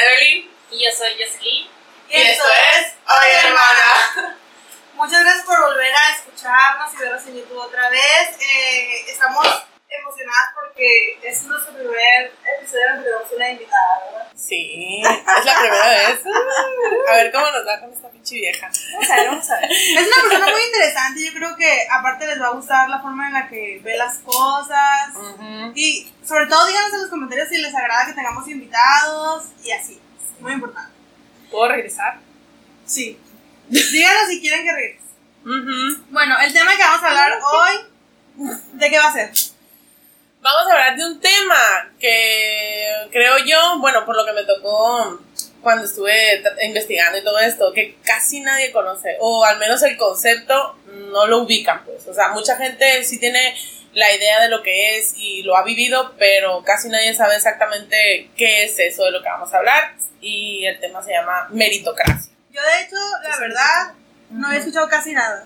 Evelyn. Y yo soy Jocelyn. Y, esto es Oye Hermana. Muchas gracias por volver a escucharnos y vernos en YouTube otra vez. Eh, estamos es nuestro primer episodio donde tenemos una invitada, ¿verdad? Sí, es la primera vez. A ver cómo nos va con esta pinche vieja. Vamos a ver, vamos a ver. Es una persona muy interesante. Yo creo que aparte les va a gustar la forma en la que ve las cosas. Y sobre todo díganos en los comentarios si les agrada que tengamos invitados y así. Muy importante. ¿Puedo regresar? Sí. Díganos si quieren que regrese. Bueno, el tema que vamos a hablar hoy, ¿de qué va a ser? Vamos a hablar de un tema que creo yo, bueno, por lo que me tocó cuando estuve investigando y todo esto, que casi nadie conoce, o al menos el concepto no lo ubican, pues. O sea, mucha gente sí tiene la idea de lo que es y lo ha vivido, pero casi nadie sabe exactamente qué es eso de lo que vamos a hablar. Y el tema se llama meritocracia. Yo de hecho, la verdad, no había escuchado casi nada.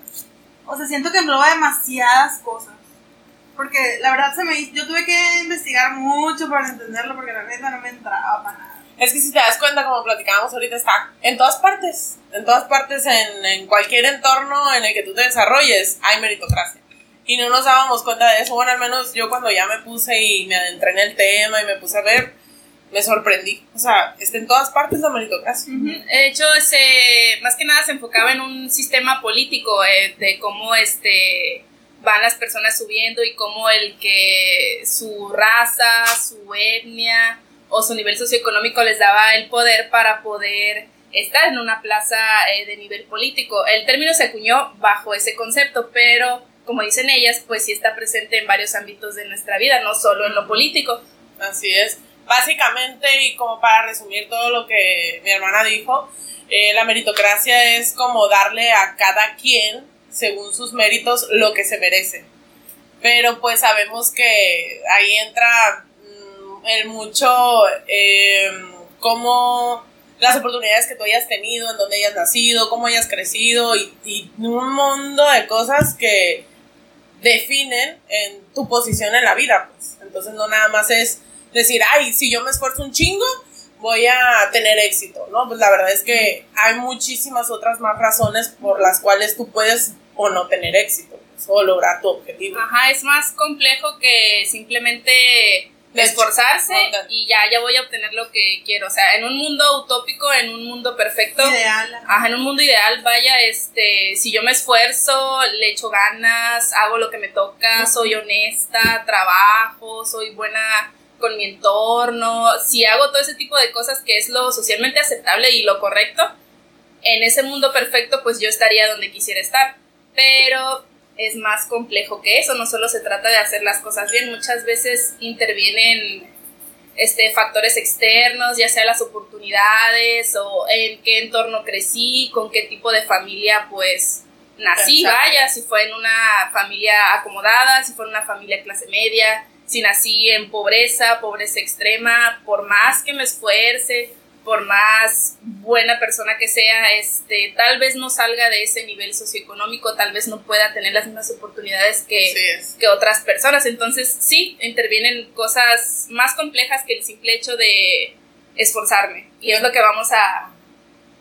O sea, siento que engloba demasiadas cosas. Porque la verdad se me hizo- yo tuve que investigar mucho para entenderlo porque la neta no me entraba para nada. Es que si te das cuenta, como platicábamos ahorita, está en todas partes. En todas partes, en, en cualquier entorno en el que tú te desarrolles, hay meritocracia. Y no nos dábamos cuenta de eso. Bueno, al menos yo cuando ya me puse y me adentré en el tema y me puse a ver, me sorprendí. O sea, está en todas partes la meritocracia. De hecho, se, más que nada se enfocaba en un sistema político eh, de cómo este, van las personas subiendo y cómo el que su raza, su etnia o su nivel socioeconómico les daba el poder para poder estar en una plaza eh, de nivel político. El término se acuñó bajo ese concepto, pero como dicen ellas, pues sí está presente en varios ámbitos de nuestra vida, no solo en lo político. Así es. Básicamente, y como para resumir todo lo que mi hermana dijo, eh, la meritocracia es como darle a cada quien, según sus méritos, lo que se merece. Pero pues sabemos que ahí entra mm, el mucho eh, como las oportunidades que tú hayas tenido, en donde hayas nacido, cómo hayas crecido y, un mundo de cosas que definen en tu posición en la vida, pues. Entonces no nada más es decir, ay, si yo me esfuerzo un chingo, voy a tener éxito, ¿no? Pues la verdad es que hay muchísimas otras más razones por las cuales tú puedes o no tener éxito, o lograr tu objetivo. Ajá, es más complejo que simplemente De esforzarse y ya, ya voy a obtener lo que quiero. O sea, en un mundo utópico, en un mundo perfecto, Ideal. ajá, en un mundo ideal, vaya, este, si yo me esfuerzo, le echo ganas, hago lo que me toca, soy honesta, trabajo, soy buena con mi entorno, si hago todo ese tipo de cosas que es lo socialmente aceptable y lo correcto, en ese mundo perfecto, pues yo estaría donde quisiera estar. Pero es más complejo que eso, no solo se trata de hacer las cosas bien, muchas veces intervienen este, factores externos, ya sea las oportunidades o en qué entorno crecí, con qué tipo de familia pues nací, Exacto. vaya, si fue en una familia acomodada, si fue en una familia clase media, si nací en pobreza, pobreza extrema, por más que me esfuerce, por más buena persona que sea, este, tal vez no salga de ese nivel socioeconómico, tal vez no pueda tener las mismas oportunidades que, es. que otras personas. Entonces, sí, intervienen cosas más complejas que el simple hecho de esforzarme. Y es lo que vamos a,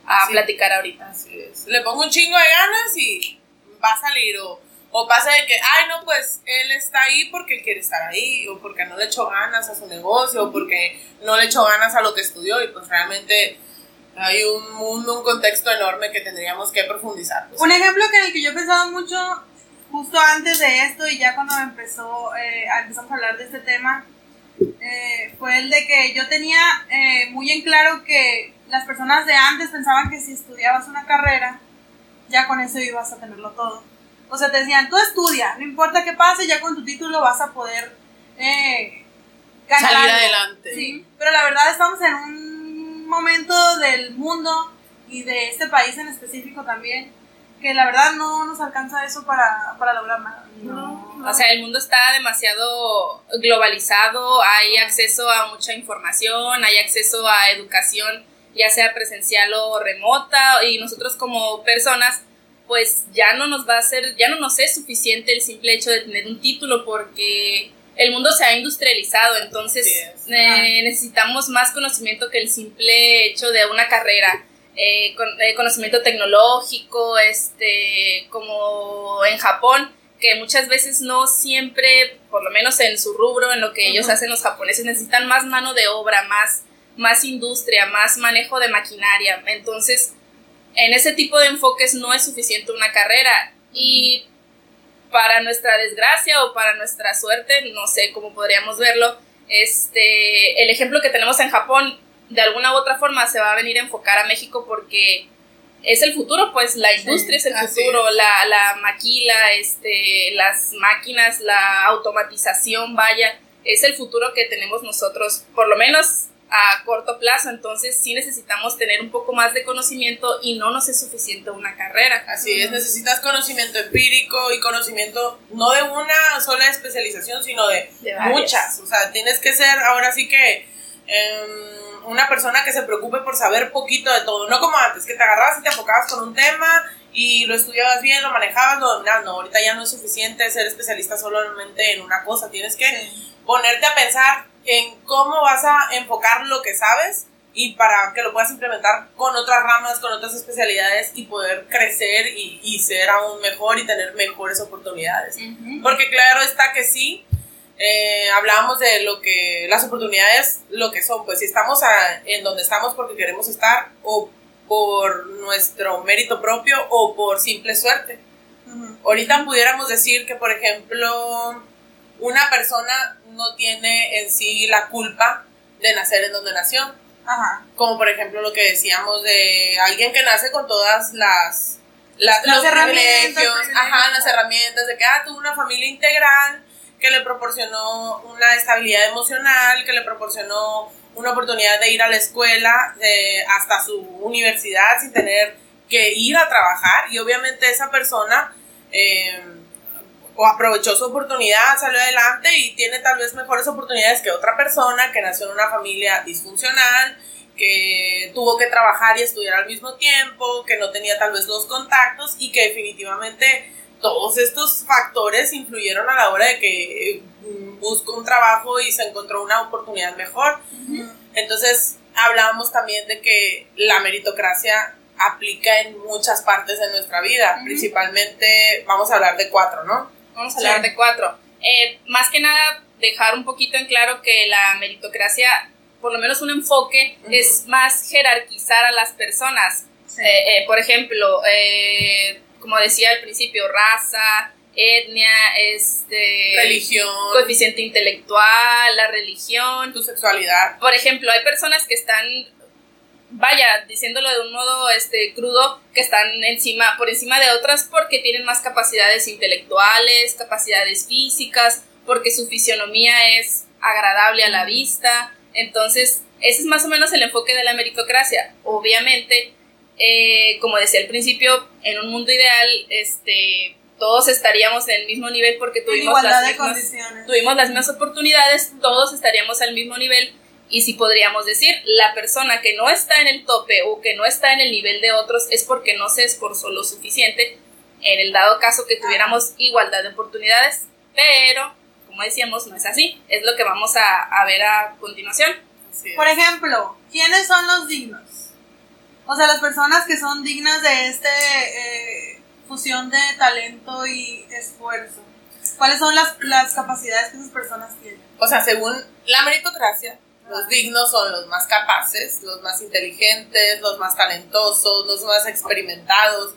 a Sí. platicar ahorita. Así es. Le pongo un chingo de ganas y va a salir. O, o pasa de que, ay, no, pues él está ahí porque quiere estar ahí. O porque no le echó ganas a su negocio. O porque no le echó ganas a lo que estudió. Y pues realmente hay un mundo, un contexto enorme que tendríamos que profundizar. Un ejemplo que en el que yo he pensado mucho justo antes de esto y ya cuando empezó, eh, empezamos a hablar de este tema, eh, fue el de que yo tenía eh, muy en claro que las personas de antes pensaban que si estudiabas una carrera, ya con eso ibas a tenerlo todo. O sea, te decían, tú estudia, no importa qué pase, ya con tu título vas a poder eh, ganar Salir algo". adelante. Sí, pero la verdad estamos en un momento del mundo y de este país en específico también que la verdad no nos alcanza eso para, para lograr nada. No, no. O sea, el mundo está demasiado globalizado, hay acceso a mucha información, hay acceso a educación, ya sea presencial o remota, y nosotros como personas, pues ya no nos va a ser, ya no nos es suficiente el simple hecho de tener un título, porque el mundo se ha industrializado, entonces eh, necesitamos más conocimiento que el simple hecho de una carrera. Eh, con, eh, conocimiento tecnológico, este, como en Japón, que muchas veces no siempre, por lo menos en su rubro, en lo que ellos hacen los japoneses, necesitan más mano de obra, más, más industria, más manejo de maquinaria. Entonces, en ese tipo de enfoques no es suficiente una carrera. Y para nuestra desgracia o para nuestra suerte, no sé cómo podríamos verlo, este, el ejemplo que tenemos en Japón, de alguna u otra forma se va a venir a enfocar a México porque es el futuro, pues la industria es el futuro, la, la maquila, este, las máquinas, la automatización, vaya, es el futuro que tenemos nosotros, por lo menos a corto plazo, entonces sí necesitamos tener un poco más de conocimiento y no nos es suficiente una carrera. Así es, necesitas conocimiento empírico y conocimiento no de una sola especialización, sino de, muchas. O sea, tienes que ser ahora sí que em, una persona que se preocupe por saber poquito de todo, no como antes, que te agarrabas y te enfocabas con un tema y lo estudiabas bien, lo manejabas, lo dominabas. No, ahorita ya no es suficiente ser especialista solamente en una cosa, tienes que ponerte a pensar en cómo vas a enfocar lo que sabes y para que lo puedas implementar con otras ramas, con otras especialidades y poder crecer y, y ser aún mejor y tener mejores oportunidades. Porque claro está que sí, eh, hablábamos de lo que las oportunidades, lo que son, pues si estamos en donde estamos porque queremos estar o por nuestro mérito propio o por simple suerte. Ahorita pudiéramos decir que, por ejemplo, una persona no tiene en sí la culpa de nacer en donde nació. Como por ejemplo lo que decíamos de alguien que nace con todas las, las los privilegios, ajá, las herramientas de que ah, tuvo una familia integral que le proporcionó una estabilidad emocional, que le proporcionó una oportunidad de ir a la escuela hasta su universidad sin tener que ir a trabajar. Y obviamente esa persona eh, o aprovechó su oportunidad, salió adelante y tiene tal vez mejores oportunidades que otra persona que nació en una familia disfuncional, que tuvo que trabajar y estudiar al mismo tiempo, que no tenía tal vez los contactos y que definitivamente todos estos factores influyeron a la hora de que mm, buscó un trabajo y se encontró una oportunidad mejor. Entonces, hablábamos también de que la meritocracia aplica en muchas partes de nuestra vida, principalmente, vamos a hablar de cuatro, ¿no? Vamos a hablar de cuatro. Eh, más que nada, dejar un poquito en claro que la meritocracia, por lo menos un enfoque, es más jerarquizar a las personas. Eh, eh, por ejemplo, como decía al principio, raza, etnia, este, religión, coeficiente intelectual, la religión, tu sexualidad. Por ejemplo, hay personas que están vaya, diciéndolo de un modo este, crudo, que están encima, por encima de otras porque tienen más capacidades intelectuales, capacidades físicas, porque su fisionomía es agradable a la vista. Entonces, ese es más o menos el enfoque de la meritocracia. Obviamente, eh, como decía al principio, en un mundo ideal, este, todos estaríamos en el mismo nivel porque tuvimos, las mismas, tuvimos las mismas oportunidades, todos estaríamos al mismo nivel y si podríamos decir, la persona que no está en el tope o que no está en el nivel de otros es porque no se esforzó lo suficiente en el dado caso que tuviéramos igualdad de oportunidades, pero como decíamos, no es así. Es lo que vamos a, ver a continuación. Por ejemplo, ¿quiénes son los dignos? O sea, las personas que son dignas de esta eh, fusión de talento y esfuerzo. ¿Cuáles son las, las capacidades que esas personas tienen? O sea, según la meritocracia, los dignos son los más capaces, los más inteligentes, los más talentosos, los más experimentados.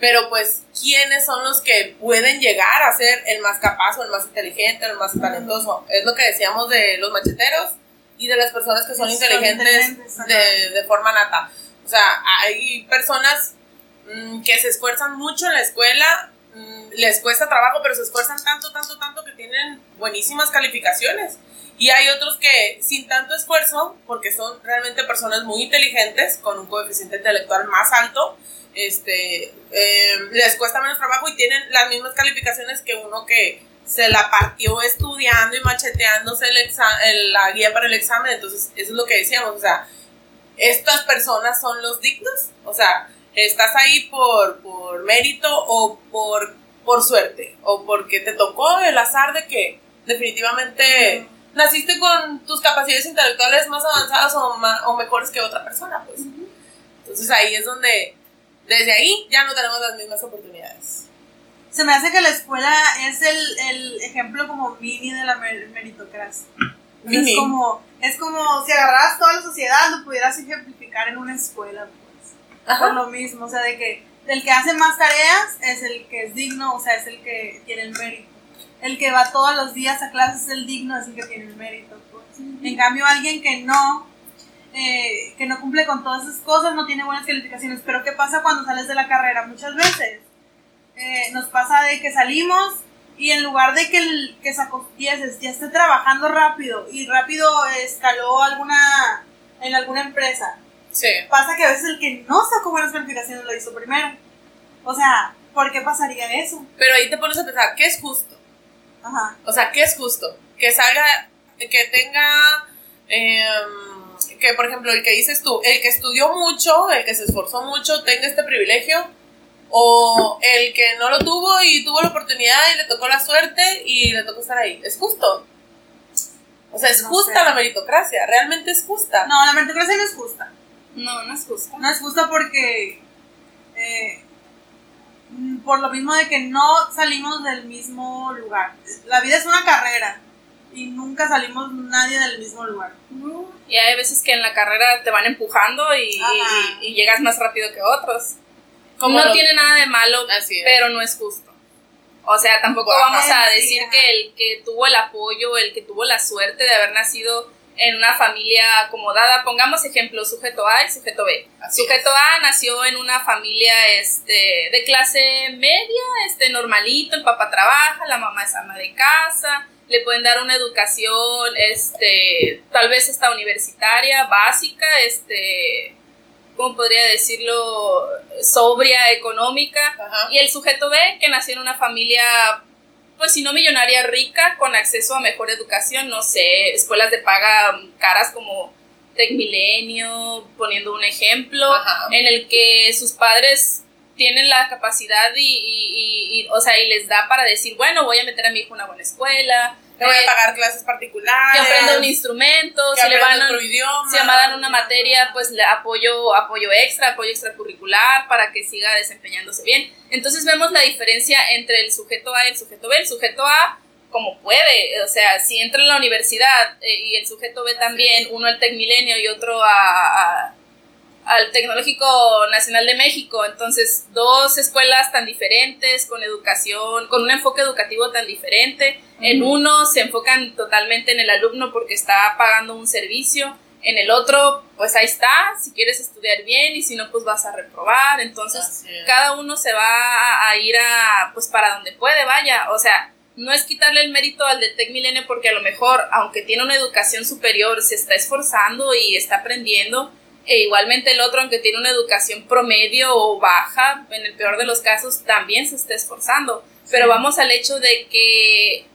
Pero pues, ¿quiénes son los que pueden llegar a ser el más capaz o el más inteligente, el más talentoso? Es lo que decíamos de los macheteros y de las personas que son, inteligentes, de, forma nata. O sea, hay personas mm, que se esfuerzan mucho en la escuela, les cuesta trabajo, pero se esfuerzan tanto, tanto, tanto que tienen buenísimas calificaciones. Y hay otros que sin tanto esfuerzo, porque son realmente personas muy inteligentes, con un coeficiente intelectual más alto, este, em, les cuesta menos trabajo y tienen las mismas calificaciones que uno que se la partió estudiando y macheteándose el la guía para el examen. Entonces, eso es lo que decíamos, o sea, estas personas son los dignos, o sea, estás ahí por, por mérito o por, por suerte, o porque te tocó el azar de que definitivamente naciste con tus capacidades intelectuales más avanzadas o, o mejores que otra persona, pues. Entonces ahí es donde, desde ahí, ya no tenemos las mismas oportunidades. Se me hace que la escuela es el, el ejemplo como mini de la meritocracia. Es como, es como si agarraras toda la sociedad, lo pudieras ejemplificar en una escuela, pues. Por lo mismo, o sea, de que el que hace más tareas es el que es digno, o sea, es el que tiene el mérito. El que va todos los días a clases es el digno, es el que tiene el mérito. Pues. En cambio, alguien que no, eh, que no cumple con todas esas cosas, no tiene buenas calificaciones. Pero ¿qué pasa cuando sales de la carrera? Muchas veces eh, nos pasa de que salimos y en lugar de que el que sacó 10 ya esté trabajando rápido y rápido escaló alguna en alguna empresa. Sí. Pasa que a veces el que no sacó buenas calificaciones lo hizo primero. O sea, ¿por qué pasaría eso? Pero ahí te pones a pensar, ¿qué es justo? Ajá. O sea, ¿qué es justo? Que salga, que tenga, em, que por ejemplo, el que dices tú, el que estudió mucho, el que se esforzó mucho, tenga este privilegio o el que no lo tuvo y tuvo la oportunidad y le tocó la suerte y le tocó estar ahí. ¿Es justo? O sea, ¿es justa la meritocracia? ¿Realmente es justa? No, la meritocracia no es justa. No, no es justa. No es justa porque... Eh, por lo mismo de que no salimos del mismo lugar. La vida es una carrera y nunca salimos nadie del mismo lugar. Y hay veces que en la carrera te van empujando y, y llegas más rápido que otros no tiene nada de malo, pero no es justo. O sea, tampoco vamos a decir que el que tuvo el apoyo, el que tuvo la suerte de haber nacido en una familia acomodada, pongamos ejemplo, sujeto A y sujeto B. sujeto A nació en una familia este, de clase media, este, normalito, el papá trabaja, la mamá es ama de casa, le pueden dar una educación, este, tal vez hasta universitaria, básica, este, ¿cómo podría decirlo? Sobria, económica. Y el sujeto B, que nació en una familia, pues si no millonaria, rica, con acceso a mejor educación, no sé, escuelas de paga caras como Tecmilenio, poniendo un ejemplo, en el que sus padres tienen la capacidad y, o sea, y les da para decir, bueno, voy a meter a mi hijo en una buena escuela, le voy a pagar clases particulares. Que aprenda un instrumento, si le van a, idioma, si me dan una materia, pues le apoyo, apoyo extra, apoyo extracurricular para que siga desempeñándose bien. Entonces vemos la diferencia entre el sujeto A y el sujeto B. El sujeto A como puede, o sea, si entra en la universidad eh, y el sujeto B también, uno al Tecmilenio y otro a al Tecnológico Nacional de México. Entonces, dos escuelas tan diferentes, con educación, con un enfoque educativo tan diferente. En uno se enfocan totalmente en el alumno porque está pagando un servicio. En el otro, pues ahí está, si quieres estudiar bien y si no, pues vas a reprobar. Entonces, cada uno se va a, ir a, pues para donde puede, vaya. O sea, no es quitarle el mérito al de Tech Milenio porque a lo mejor, aunque tiene una educación superior, se está esforzando y está aprendiendo, e igualmente el otro, aunque tiene una educación promedio o baja, en el peor de los casos, también se está esforzando. Pero vamos al hecho de que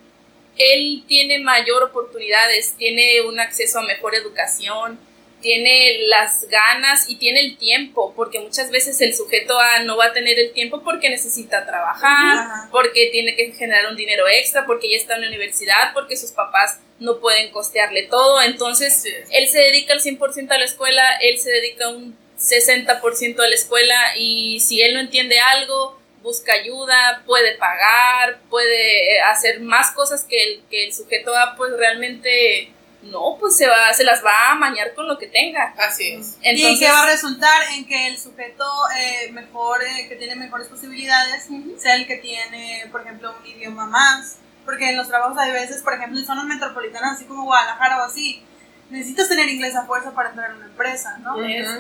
él tiene mayor oportunidades, tiene un acceso a mejor educación, tiene las ganas y tiene el tiempo, porque muchas veces el sujeto A no va a tener el tiempo porque necesita trabajar, porque tiene que generar un dinero extra, porque ya está en la universidad, porque sus papás no pueden costearle todo, entonces él se dedica al 100% a la escuela, él se dedica un 60% a la escuela y si él no entiende algo, busca ayuda, puede pagar, puede hacer más cosas que el, que el sujeto A pues realmente no, pues se, va, se las va a mañar con lo que tenga. Así es. y que va a resultar en que el sujeto eh, mejor, eh, que tiene mejores posibilidades, sea el que tiene, por ejemplo, un idioma más. Porque en los trabajos hay veces, por ejemplo, en zonas metropolitanas, así como Guadalajara o así, necesitas tener inglés a fuerza para entrar en una empresa, ¿no?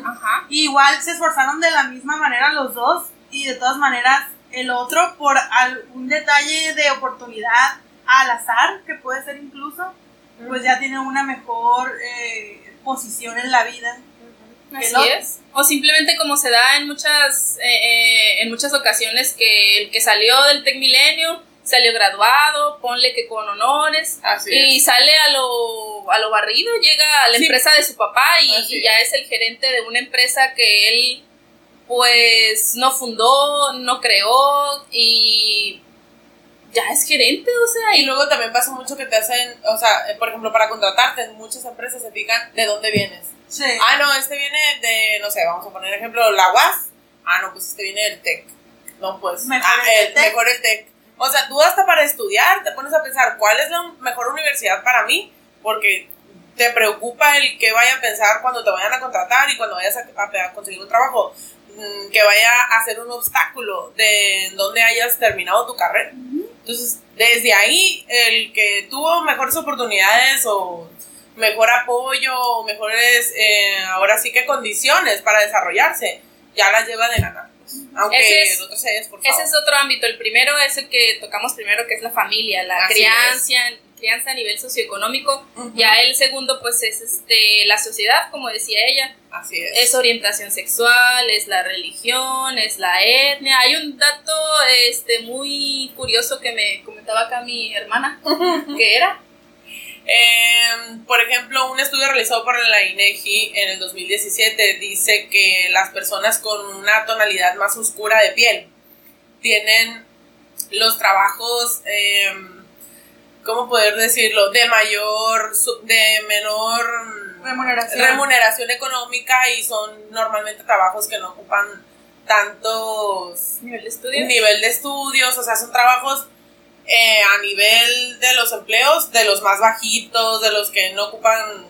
Ajá. igual se esforzaron de la misma manera los dos y de todas maneras el otro por algún detalle de oportunidad al azar, que puede ser incluso, pues ya tiene una mejor eh, posición en la vida. Así es. O simplemente como se da en muchas, eh, eh, en muchas ocasiones que el que salió del Tec Milenio salió graduado, ponle que con honores, y sale a lo, a lo barrido, llega a la empresa de su papá y, ya es el gerente de una empresa que él pues no fundó, no creó y ya es gerente, o sea. Y luego también pasa mucho que te hacen, o sea, eh, por ejemplo, para contratarte, muchas empresas se fijan de dónde vienes. Sí. Ah, no, este viene de, no sé, vamos a poner ejemplo, la UAS. Ah, no, pues este viene del TEC. No, pues, Mejor ah, el el, TEC. mejor el TEC. O sea, tú hasta para estudiar te pones a pensar, ¿cuál es la mejor universidad para mí? Porque te preocupa el que vaya a pensar cuando te vayan a contratar y cuando vayas a, a- a conseguir un trabajo, que vaya a ser un obstáculo de donde hayas terminado tu carrera. Entonces, desde ahí, el que tuvo mejores oportunidades o mejor apoyo o mejores, eh, ahora sí que condiciones para desarrollarse, ya las lleva de ganar. pues. Aunque Ese es- el otro se esforzado. Ese es otro ámbito. El primero es el que tocamos primero, que es la familia, la Así crianza, crianza a nivel socioeconómico. Ujú. Ya el segundo, pues, es este la sociedad, como decía ella. Así es. Es orientación sexual, es la religión, es la etnia. Hay un dato este muy curioso que me comentaba acá mi hermana, que era Eh, por ejemplo, un estudio realizado por la INEGI en el 2017 dice que las personas con una tonalidad más oscura de piel tienen los trabajos, eh, ¿cómo poder decirlo? De mayor, de menor Remuneración. remuneración económica y son normalmente trabajos que no ocupan tantos nivel de estudio. nivel de estudios, o sea, son trabajos eh, a nivel de los empleos, de los más bajitos, de los que no ocupan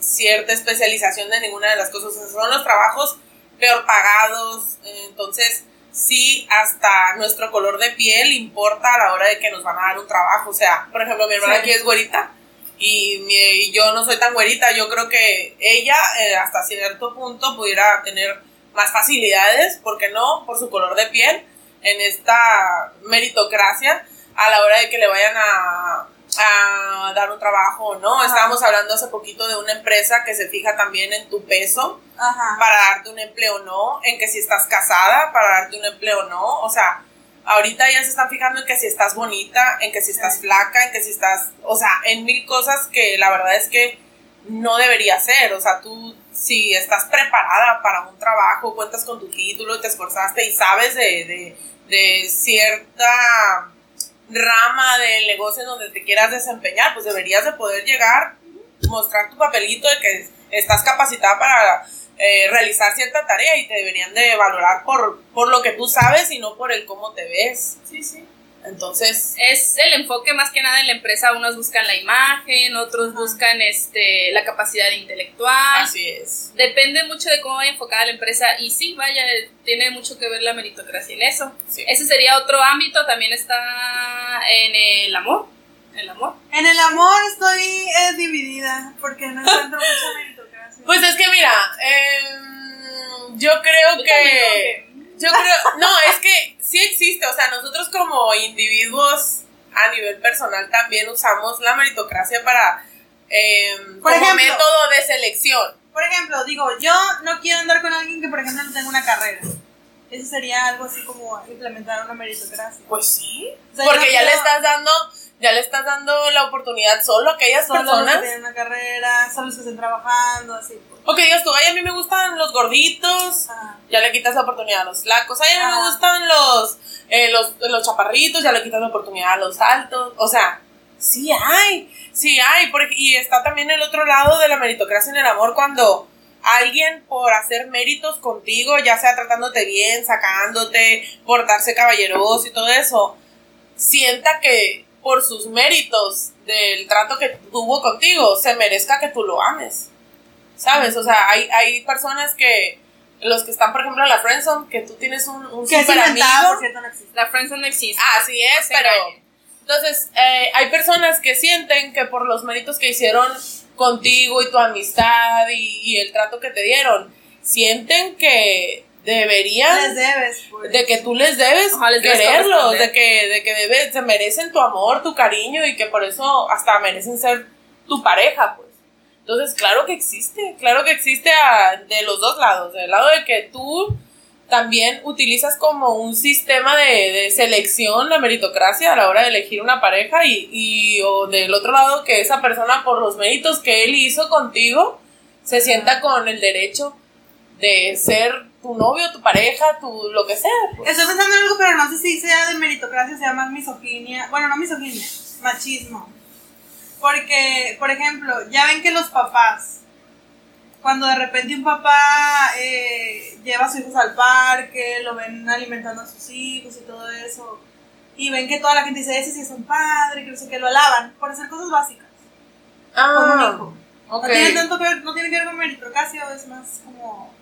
cierta especialización de ninguna de las cosas, o sea, son los trabajos peor pagados, eh, entonces sí, hasta nuestro color de piel importa a la hora de que nos van a dar un trabajo, o sea, por ejemplo, mi hermana Sí. aquí es güerita, y, mi- y yo no soy tan güerita, yo creo que ella eh, hasta cierto punto pudiera tener más facilidades, ¿por qué no? Por su color de piel en esta meritocracia a la hora de que le vayan a, a dar un trabajo o no. Ajá. Estábamos hablando hace poquito de una empresa que se fija también en tu peso Ajá. para darte un empleo o no, en que si estás casada para darte un empleo o no, o sea, ahorita ya se están fijando en que si estás bonita, en que si estás Sí. flaca, en que si estás, o sea, en mil cosas que la verdad es que no debería ser, o sea, tú si estás preparada para un trabajo, cuentas con tu título, te esforzaste y sabes de, de, de cierta rama del negocio en donde te quieras desempeñar, pues deberías de poder llegar, mostrar tu papelito de que estás capacitada para eh, realizar cierta tarea y te deberían de valorar por, por lo que tú sabes y no por el cómo te ves. Sí, sí. Entonces, Es el enfoque más que nada en la empresa. Unos buscan la imagen, otros buscan este la capacidad intelectual. así es. Depende mucho de cómo vaya enfocada la empresa y sí, vaya, tiene mucho que ver la meritocracia en eso. Sí. Ese sería otro ámbito, también está en el amor. El amor. En el amor estoy eh, dividida porque no encuentro mucha meritocracia. Pues es que mira, em, yo creo Yo que... Yo creo, no, es que sí existe, o sea, nosotros como individuos a nivel personal también usamos la meritocracia para, em, Por como ejemplo. método de selección. Por ejemplo, digo, yo no quiero andar con alguien que, por ejemplo, no tenga una carrera. Eso sería algo así como implementar una meritocracia. Pues sí, O sea, yo porque no ya le estás dando, ya le estás dando la oportunidad solo a aquellas Solo los que personas. tienen una carrera, solo los que están trabajando, así. O que digas tú, ay, a mí me gustan los gorditos, Ah, ya le quitas la oportunidad a los flacos. Ay, a mí Ah. me gustan los, eh, los, los chaparritos, ya le quitas la oportunidad a los altos. O sea, sí hay, sí hay. por y está también el otro lado de la meritocracia en el amor cuando alguien por hacer méritos contigo, ya sea tratándote bien, sacándote, portarse caballeroso y todo eso, sienta que por sus méritos del trato que tuvo contigo, se merezca que tú lo ames. ¿Sabes? O sea, hay, hay personas que, los que están, por ejemplo, en la friendzone, que tú tienes un, un que es super amigo. por cierto, no existe. La friendzone no existe. Así es, se pero... Entonces, eh, hay personas que sienten que por los méritos que hicieron contigo y tu amistad y, y el trato que te dieron, sienten que deberían Les debes, pues. de que tú les debes les debes quererlos, de que, de que debe- se merecen tu amor, tu cariño y que por eso hasta merecen ser tu pareja, pues. Entonces, claro que existe, claro que existe a- de los dos lados, del lado de que tú también utilizas como un sistema de, de selección la meritocracia a la hora de elegir una pareja y, y o del otro lado que esa persona por los méritos que él hizo contigo se sienta con el derecho de ser tu novio, tu pareja, tu lo que sea. pues. Estoy pensando en algo, pero no sé si sea de meritocracia, sea más misoginia. Bueno, no misoginia, machismo. Porque, por ejemplo, ya ven que los papás, cuando de repente un papá eh, lleva a sus hijos al parque, lo ven alimentando a sus hijos y todo eso, y ven que toda la gente dice, ese sí es un padre, que no sé qué, lo alaban por hacer cosas básicas con un Ah, hijo. ok. No tiene tanto que ver, no tiene que ver con meritocracia, es más como...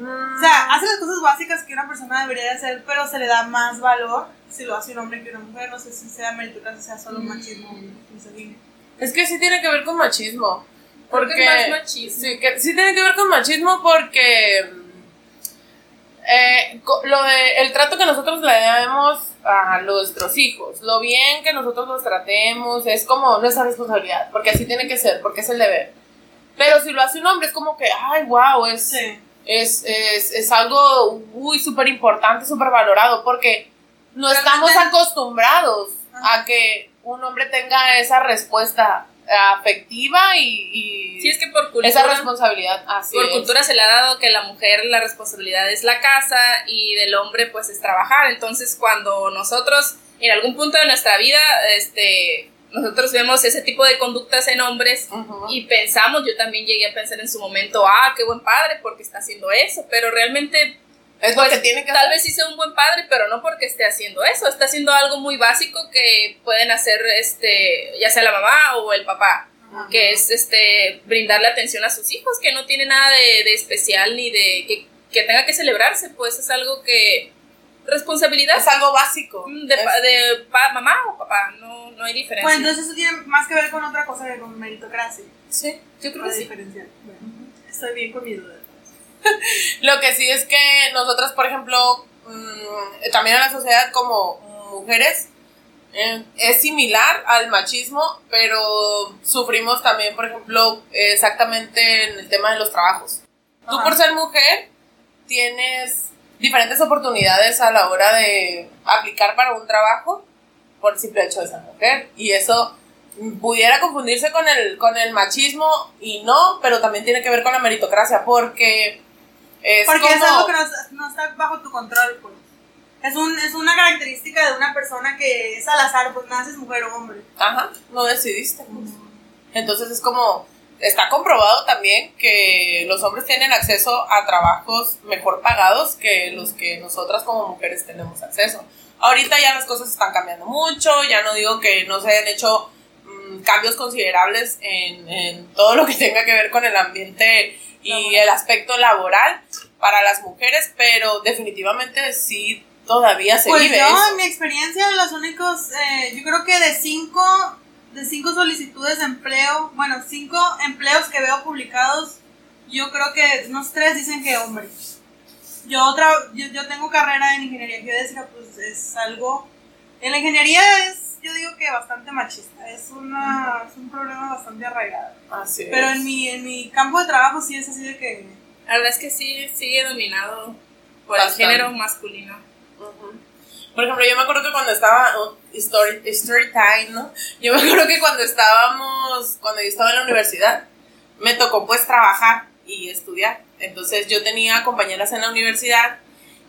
Mm, O sea, hace las cosas básicas que una persona debería de hacer, pero se le da más valor si lo hace un hombre que una mujer. No sé si sea meritocracia, sea solo machismo o misoginia. es que sí tiene que ver con machismo. Creo Porque que es más machismo. Sí, que, sí tiene que ver con machismo porque eh, lo de el trato que nosotros le damos a nuestros hijos, lo bien que nosotros los tratemos, es como nuestra responsabilidad, porque así tiene que ser, porque es el deber. Pero si lo hace un hombre es como que, ay, wow, es, Sí. Es, es, es algo muy súper importante, súper valorado, porque no Realmente- estamos acostumbrados Ajá. a que un hombre tenga esa respuesta afectiva y, y Sí, es que por cultura, esa responsabilidad. Así por es. cultura se le ha dado que la mujer la responsabilidad es la casa y del hombre pues es trabajar. Entonces cuando nosotros en algún punto de nuestra vida, este, nosotros vemos ese tipo de conductas en hombres y pensamos, yo también llegué a pensar en su momento, ah, qué buen padre porque está haciendo eso, pero realmente es pues, que tiene que tal hacer. vez sí sea un buen padre, pero no porque esté haciendo eso, está haciendo algo muy básico que pueden hacer este, ya sea la mamá o el papá, que es este brindarle atención a sus hijos, que no tiene nada de, de especial ni de que, que tenga que celebrarse, pues es algo que responsabilidad Es algo básico. mm, de, Es- pa- de pa- mamá o papá, no, no hay diferencia. Pues entonces eso tiene más que ver con otra cosa que con meritocracia. Sí, yo creo Para que sí. diferenciar. Bueno, estoy bien con mi duda. Lo que sí es que nosotras, por ejemplo, mm, también en la sociedad como mujeres, eh, es similar al machismo, pero sufrimos también, por ejemplo, exactamente en el tema de los trabajos. Tú Ajá. por ser mujer tienes diferentes oportunidades a la hora de aplicar para un trabajo por el simple hecho de ser mujer. Y eso pudiera confundirse con el, con el machismo y no, pero también tiene que ver con la meritocracia, porque es Porque como... es algo que no, no está bajo tu control, pues. Es, un, es una característica de una persona que es al azar, pues naces mujer o hombre. Ajá, no decidiste. pues. Entonces es como, está comprobado también que los hombres tienen acceso a trabajos mejor pagados que los que nosotras como mujeres tenemos acceso. Ahorita ya las cosas están cambiando mucho, ya no digo que no se hayan hecho mm, cambios considerables en, en todo lo que tenga que ver con el ambiente y Laboral. el aspecto laboral para las mujeres, pero definitivamente sí todavía se Pues vive yo, eso. en mi experiencia, los únicos, eh, yo creo que de cinco, de cinco solicitudes de empleo, bueno, cinco empleos que veo publicados, yo creo que unos tres dicen que hombres. Yo, otra, yo, yo tengo carrera en ingeniería geodésica, pues es algo, en la ingeniería es, yo digo que bastante machista, es, una, es un problema bastante arraigado. Así Pero es. en mi, en mi campo de trabajo sí es así de que... La verdad es que sí sigue dominado por Bastante. el género masculino. Ujú. Por ejemplo, yo me acuerdo que cuando estaba, oh, story, story time, ¿no? Yo me acuerdo que cuando estábamos, cuando yo estaba en la universidad, me tocó pues trabajar y estudiar. Entonces yo tenía compañeras en la universidad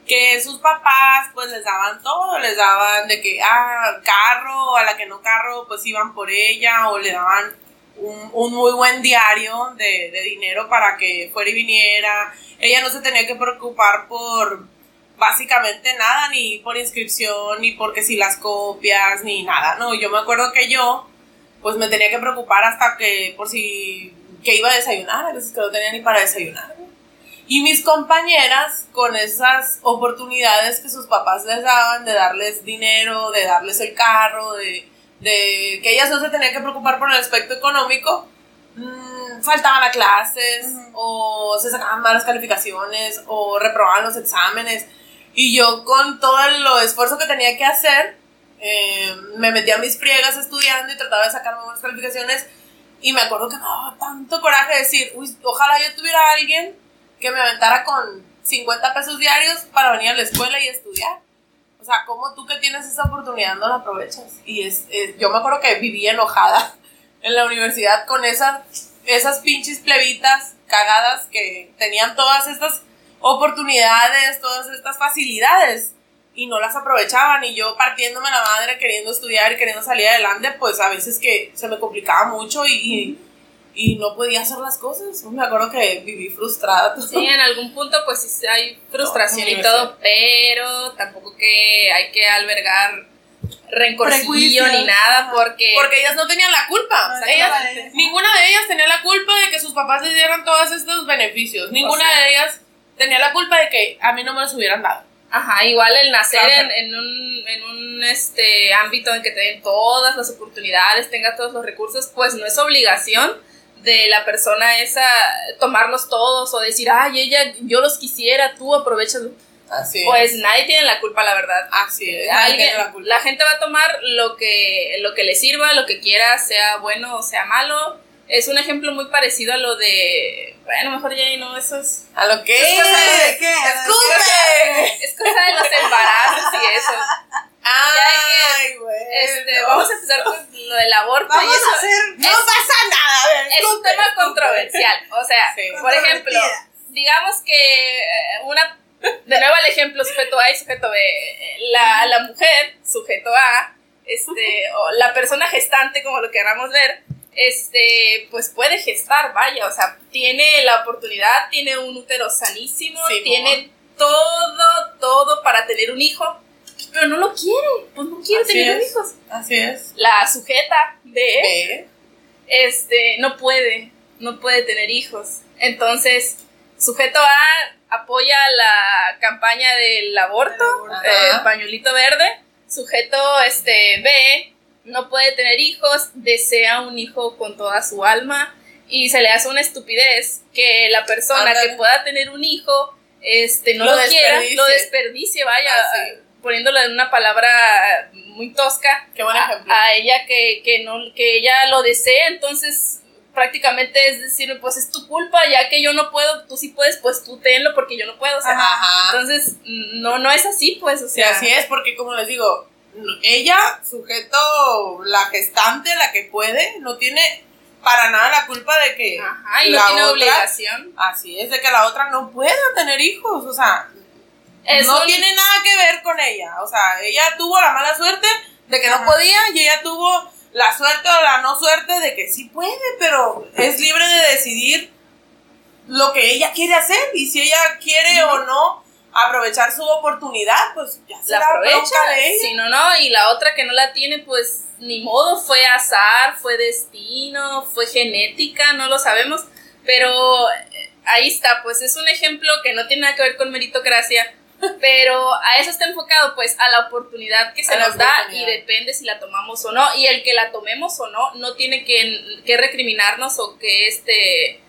que sus papás pues les daban todo, les daban de que, ah, carro, a la que no carro, pues iban por ella o le daban un, un muy buen diario de, de dinero para que fuera y viniera. Ella no se tenía que preocupar por básicamente nada, ni por inscripción, ni porque si las copias, ni nada, no, yo me acuerdo que yo, pues me tenía que preocupar hasta que, por si, que iba a desayunar, a veces que no tenía ni para desayunar. Y mis compañeras, con esas oportunidades que sus papás les daban, de darles dinero, de darles el carro, de, de que ellas no se tenían que preocupar por el aspecto económico, mm, faltaban a clases, Ujú. o se sacaban malas calificaciones, o reprobaban los exámenes. Y yo con todo el esfuerzo que tenía que hacer, eh, me metía a mis friegas estudiando y trataba de sacar buenas calificaciones. Y me acuerdo que me daba tanto coraje decir, uy, ojalá yo tuviera alguien que me aventara con 50 pesos diarios para venir a la escuela y estudiar. O sea, ¿cómo tú que tienes esa oportunidad no la aprovechas? Y es, es- yo me acuerdo que vivía enojada en la universidad con esas, esas pinches plebitas cagadas que tenían todas estas oportunidades, todas estas facilidades. Y no las aprovechaban. Y yo partiéndome la madre queriendo estudiar y queriendo salir adelante, pues a veces que se me complicaba mucho y, y, no podía hacer las cosas. Me acuerdo que viví frustrada. Sí, en algún punto pues sí hay frustración y todo, pero tampoco que hay que albergar rencorcillo ni nada porque porque ellas no tenían la culpa. Ninguna de ellas tenía la culpa de que sus papás les dieran todos estos beneficios. Ninguna de ellas tenía la culpa de que a mí no me los hubieran dado Ajá, igual el nacer en, en, un, en un este, ámbito en que te den todas las oportunidades, tenga todos los recursos, pues no es obligación de la persona esa tomarlos todos o decir, ay, ella, yo los quisiera, tú aprovechas. Así pues nadie tiene la culpa, la verdad. Así es. Alguien, la, la, gente va a tomar lo que, lo que le sirva, lo que quiera, sea bueno o sea malo es un ejemplo muy parecido a lo de. Bueno, mejor ya no, eso es. ¿A lo que? Es cosa de, ¿Qué? Es cosa de los embarazos y eso. Ay, güey. Este, vamos a empezar con lo del aborto. Vamos a hacer. No pasa nada. es un tema controversial. O sea, por ejemplo, digamos que eh, una. De nuevo el ejemplo sujeto A y sujeto B. La, la mujer, sujeto A, este, o la persona gestante, como lo queramos ver, este, pues puede gestar, vaya, o sea, tiene la oportunidad, tiene un útero sanísimo, tiene todo, todo para tener un hijo, pero no lo quiere, pues no quiere tener hijos. Así es. La sujeta de, este, no puede, no puede tener hijos. Entonces, sujeto A apoya la campaña del aborto, el pañuelito verde, sujeto este B no puede tener hijos, desea un hijo con toda su alma y se le hace una estupidez que la persona que pueda tener un hijo este no lo, quiera, lo desperdicie, vaya, ah, poniéndolo en una palabra muy tosca Qué buen ejemplo. A, ella que, que no que ella lo desea, entonces prácticamente es decir, pues es tu culpa, ya que yo no puedo, tú sí puedes, pues tú tenlo porque yo no puedo, o sea, entonces no no es así, pues, o sea, así es porque como les digo, ella, sujeto, la gestante, la que puede, no tiene para nada la culpa de que Ajá, y no tiene obligación. Así es, de que la otra no pueda tener hijos, o sea, no tiene nada que ver con ella, o sea, ella tuvo la mala suerte de que no podía y ella tuvo la suerte o la no suerte de que sí puede, pero es libre de decidir lo que ella quiere hacer y si ella quiere o no aprovechar su oportunidad, pues ya se la aprovecha. Si no, no, y la otra que no la tiene, pues ni modo, fue azar, fue destino, fue genética, no lo sabemos, pero eh, ahí está, pues es un ejemplo que no tiene nada que ver con meritocracia, pero a eso está enfocado, pues a la oportunidad que se nos da y depende si la tomamos o no, y el que la tomemos o no, no tiene que, que recriminarnos o que este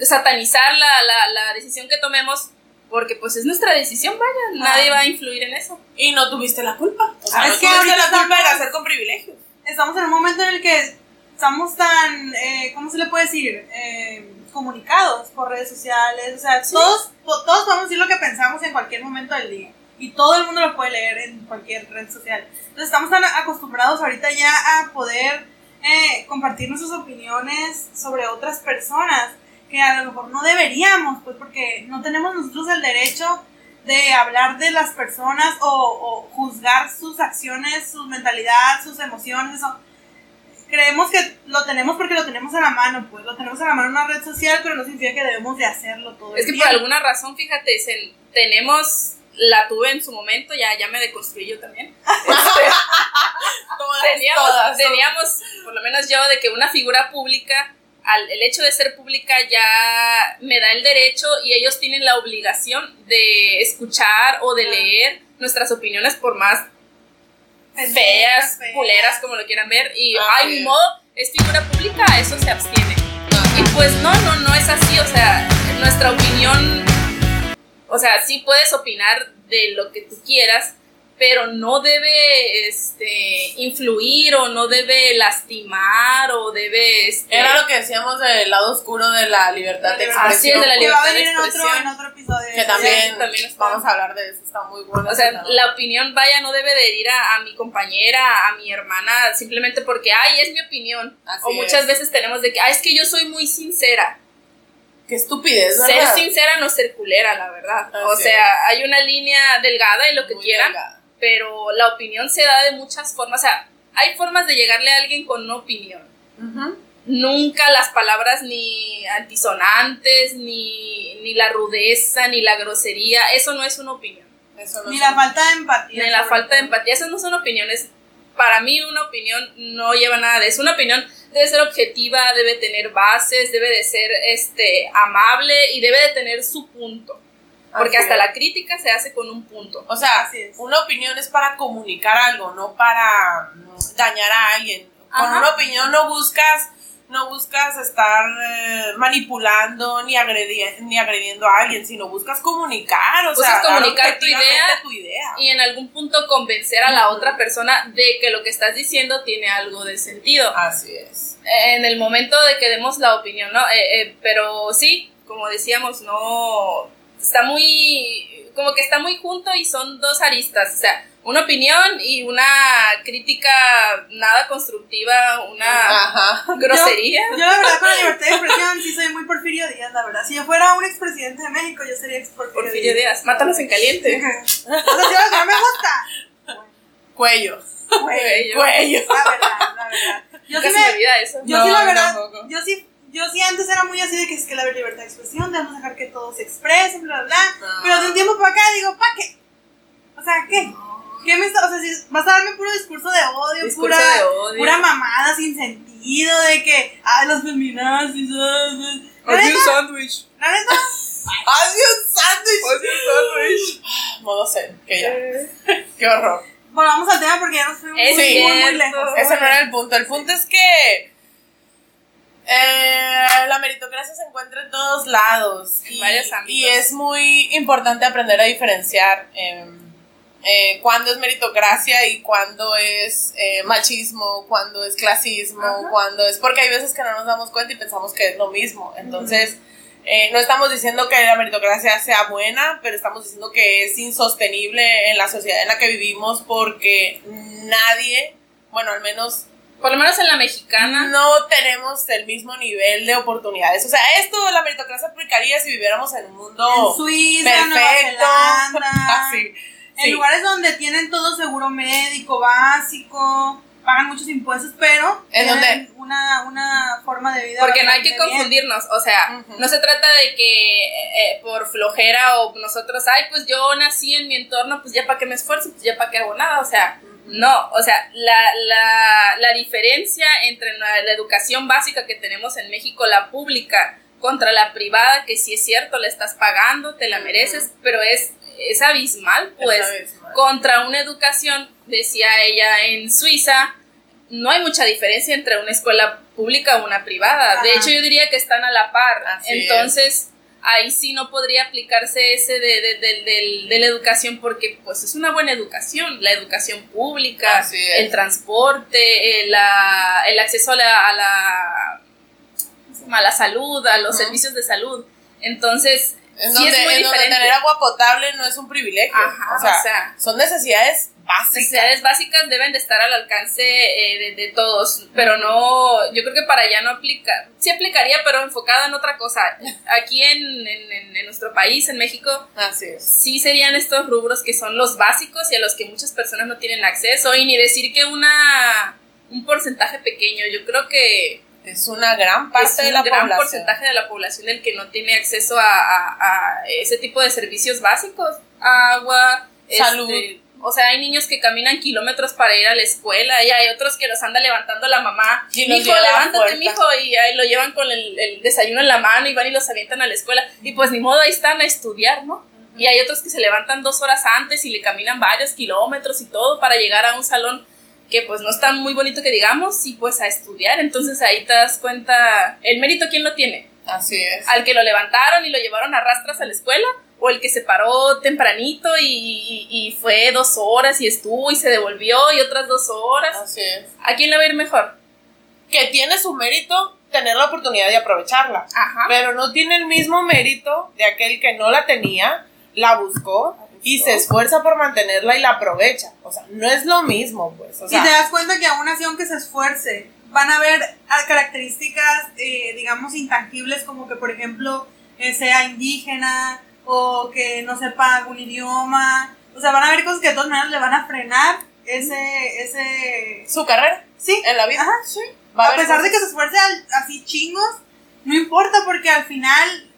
satanizar la, la, la decisión que tomemos porque pues es nuestra decisión, vaya, nadie va a influir en eso. Y no tuviste la culpa. O sea, es que tuviste la culpa de hacer con privilegios. Estamos en un momento en el que estamos tan, eh, ¿cómo se le puede decir? Eh, comunicados por redes sociales, o sea, todos, todos podemos decir lo que pensamos en cualquier momento del día. Y todo el mundo lo puede leer en cualquier red social. Entonces estamos tan acostumbrados ahorita ya a poder eh, compartir nuestras opiniones sobre otras personas que a lo mejor no deberíamos, pues porque no tenemos nosotros el derecho de hablar de las personas o, juzgar sus acciones, su mentalidad, sus emociones. Creemos que lo tenemos porque lo tenemos a la mano, pues lo tenemos a la mano en una red social, pero no significa que debemos de hacerlo todo. Es que por alguna razón, fíjate, tenemos la tuve en su momento, ya, ya me deconstruí yo también. Este, teníamos, teníamos, por lo menos yo, de que una figura pública al, el hecho de ser pública ya me da el derecho y ellos tienen la obligación de escuchar o de leer nuestras opiniones por más feas, culeras, como lo quieran ver. Y, ah, ay, mi modo, es figura pública, eso se abstiene. Y pues no, no, no es así, o sea, nuestra opinión, o sea, sí puedes opinar de lo que tú quieras, pero no debe este, influir o no debe lastimar o debe... Este, Era lo que decíamos del lado oscuro de la libertad de expresión. Así es, de la libertad de expresión. En otro, episodio. Que también, también vamos a hablar de eso, está muy bueno. O sea, la opinión, vaya, no debe de ir a, mi compañera, a mi hermana, simplemente porque, ay, es mi opinión. o muchas veces tenemos de que, ay, es que yo soy muy sincera Qué estupidez, ser ¿verdad? sincera no ser culera, la verdad. o sea, hay una línea delgada y lo que Muy quieran, delgada. Pero la opinión se da de muchas formas. O sea, hay formas de llegarle a alguien con una opinión. Nunca las palabras ni antisonantes, ni, ni la rudeza, ni la grosería, eso no es una opinión. Eso no Ni es la falta de empatía. Ni la falta de empatía, esas no son opiniones. Para mí una opinión no lleva nada de eso. Una opinión debe ser objetiva, debe tener bases, debe de ser este, amable y debe de tener su punto. Porque Así hasta es. la crítica se hace con un punto. O sea, una opinión es para comunicar algo, no para dañar a alguien. Con una opinión no buscas, no buscas estar eh, manipulando ni, agredi- ni agrediendo a alguien, sino buscas comunicar, o Buscas sea, comunicar tu idea. tu idea. Y en algún punto convencer a la otra persona de que lo que estás diciendo tiene algo de sentido. Así es. en el momento de que demos la opinión, ¿no? Eh, eh, pero sí, como decíamos, no está muy, como que está muy junto y son dos aristas, o sea, una opinión y una crítica nada constructiva, una Ajá. grosería. Yo, la verdad, con la libertad de expresión, sí soy muy Porfirio Díaz, la verdad. Si yo fuera un expresidente de México, yo sería ex Porfirio, Porfirio Díaz, mátalos en caliente. O sea, si algo que no me gusta. Cuello. Cuello. La verdad, la verdad. Yo sí me me, olvida eso. Yo No, sí, la yo verdad, tampoco. yo sí, yo sí antes era muy así de que es que la libertad de expresión, debemos dejar que todos se expresen, bla, bla, bla. No. Pero de un tiempo para acá digo, ¿para qué? O sea, ¿qué? ¿Qué me está, o sea, si vas a darme puro discurso de odio, Discurso pura, de odio. pura mamada sin sentido, de que, ay, los feminazis. La neta, sándwich. la neta, ¡Haz un sándwich! Modo zen, que ya. Qué horror. volvamos al tema porque ya nos fuimos muy, muy, muy lejos. Ese no era el punto. El punto es que eh, la meritocracia se encuentra en todos lados. En y, es muy importante aprender a diferenciar eh, eh, cuándo es meritocracia y cuándo es eh, machismo, cuándo es clasismo, Ajá. cuándo es. Porque hay veces que no nos damos cuenta y pensamos que es lo mismo. Entonces. eh, no estamos diciendo que la meritocracia sea buena, pero estamos diciendo que es insostenible en la sociedad en la que vivimos porque nadie, bueno, al menos Por lo menos en la mexicana. no tenemos el mismo nivel de oportunidades. O sea, esto la meritocracia aplicaría si viviéramos en un mundo En Suiza, Nueva perfecto. Zelanda. Así, En sí. lugares donde tienen todo seguro médico básico, pagan muchos impuestos, pero ¿En tienen una, una forma de vida. Porque no hay que bien. confundirnos, o sea, no se trata de que eh, por flojera o nosotros, ay, pues yo nací en mi entorno, pues ya para qué me esfuerzo, pues ya para qué hago nada, o sea, no, o sea, la, la, la diferencia entre la, la educación básica que tenemos en México, la pública, contra la privada, que sí es cierto, la estás pagando, te la mereces, pero es, es abismal, pues, contra una educación, decía ella, en Suiza, no hay mucha diferencia entre una escuela pública o una privada. De hecho, yo diría que están a la par. Así Entonces, ahí sí no podría aplicarse ese de, de- de- del- de la educación porque pues es una buena educación, la educación pública, el transporte, el, la- el acceso a la, a la, a la salud, a los servicios de salud. Entonces, En sí donde, es muy en donde tener agua potable no es un privilegio. Ajá, o, sea, o sea, son necesidades básicas. necesidades básicas deben de estar al alcance eh, de, de todos, pero no, yo creo que para allá no aplica, sí aplicaría, pero enfocado en otra cosa. Aquí en, en- en- en nuestro país, en México, Así es. sí serían estos rubros que son los básicos y a los que muchas personas no tienen acceso, y ni decir que una un porcentaje pequeño, yo creo que Es una gran parte es de un la gran población. porcentaje de la población el que no tiene acceso a, a- a ese tipo de servicios básicos, agua, Salud. este, o sea, hay niños que caminan kilómetros para ir a la escuela y hay otros que los anda levantando la mamá. Y la levántate, mijo, y ahí lo llevan con el, el desayuno en la mano y van y los avientan a la escuela. Y pues ni modo, ahí están a estudiar, ¿no? Y hay otros que se levantan dos horas antes y le caminan varios kilómetros y todo para llegar a un salón que pues no está muy bonito que digamos y pues a estudiar. Entonces ahí te das cuenta el mérito quién lo tiene. Así es. Al que lo levantaron y lo llevaron a rastras a la escuela o el que se paró tempranito y, y- y fue dos horas y estuvo y se devolvió y otras dos horas. Así es. ¿A quién le va a ir mejor? Que tiene su mérito tener la oportunidad de aprovecharla. Ajá. Pero no tiene el mismo mérito de aquel que no la tenía, la buscó y se esfuerza por mantenerla y la aprovecha. O sea, no es lo mismo, pues. O y te sea, das cuenta que aún así, aunque se esfuerce, van a haber ah, características, eh, digamos, intangibles, como que, por ejemplo, eh, sea indígena o que no sepa algún idioma. O sea, van a haber cosas que de todas maneras le van a frenar ese... ese... ¿Su carrera? Sí. ¿En la vida? Ajá. Sí. A pesar de que se esfuerce al- así chingos, no importa porque al final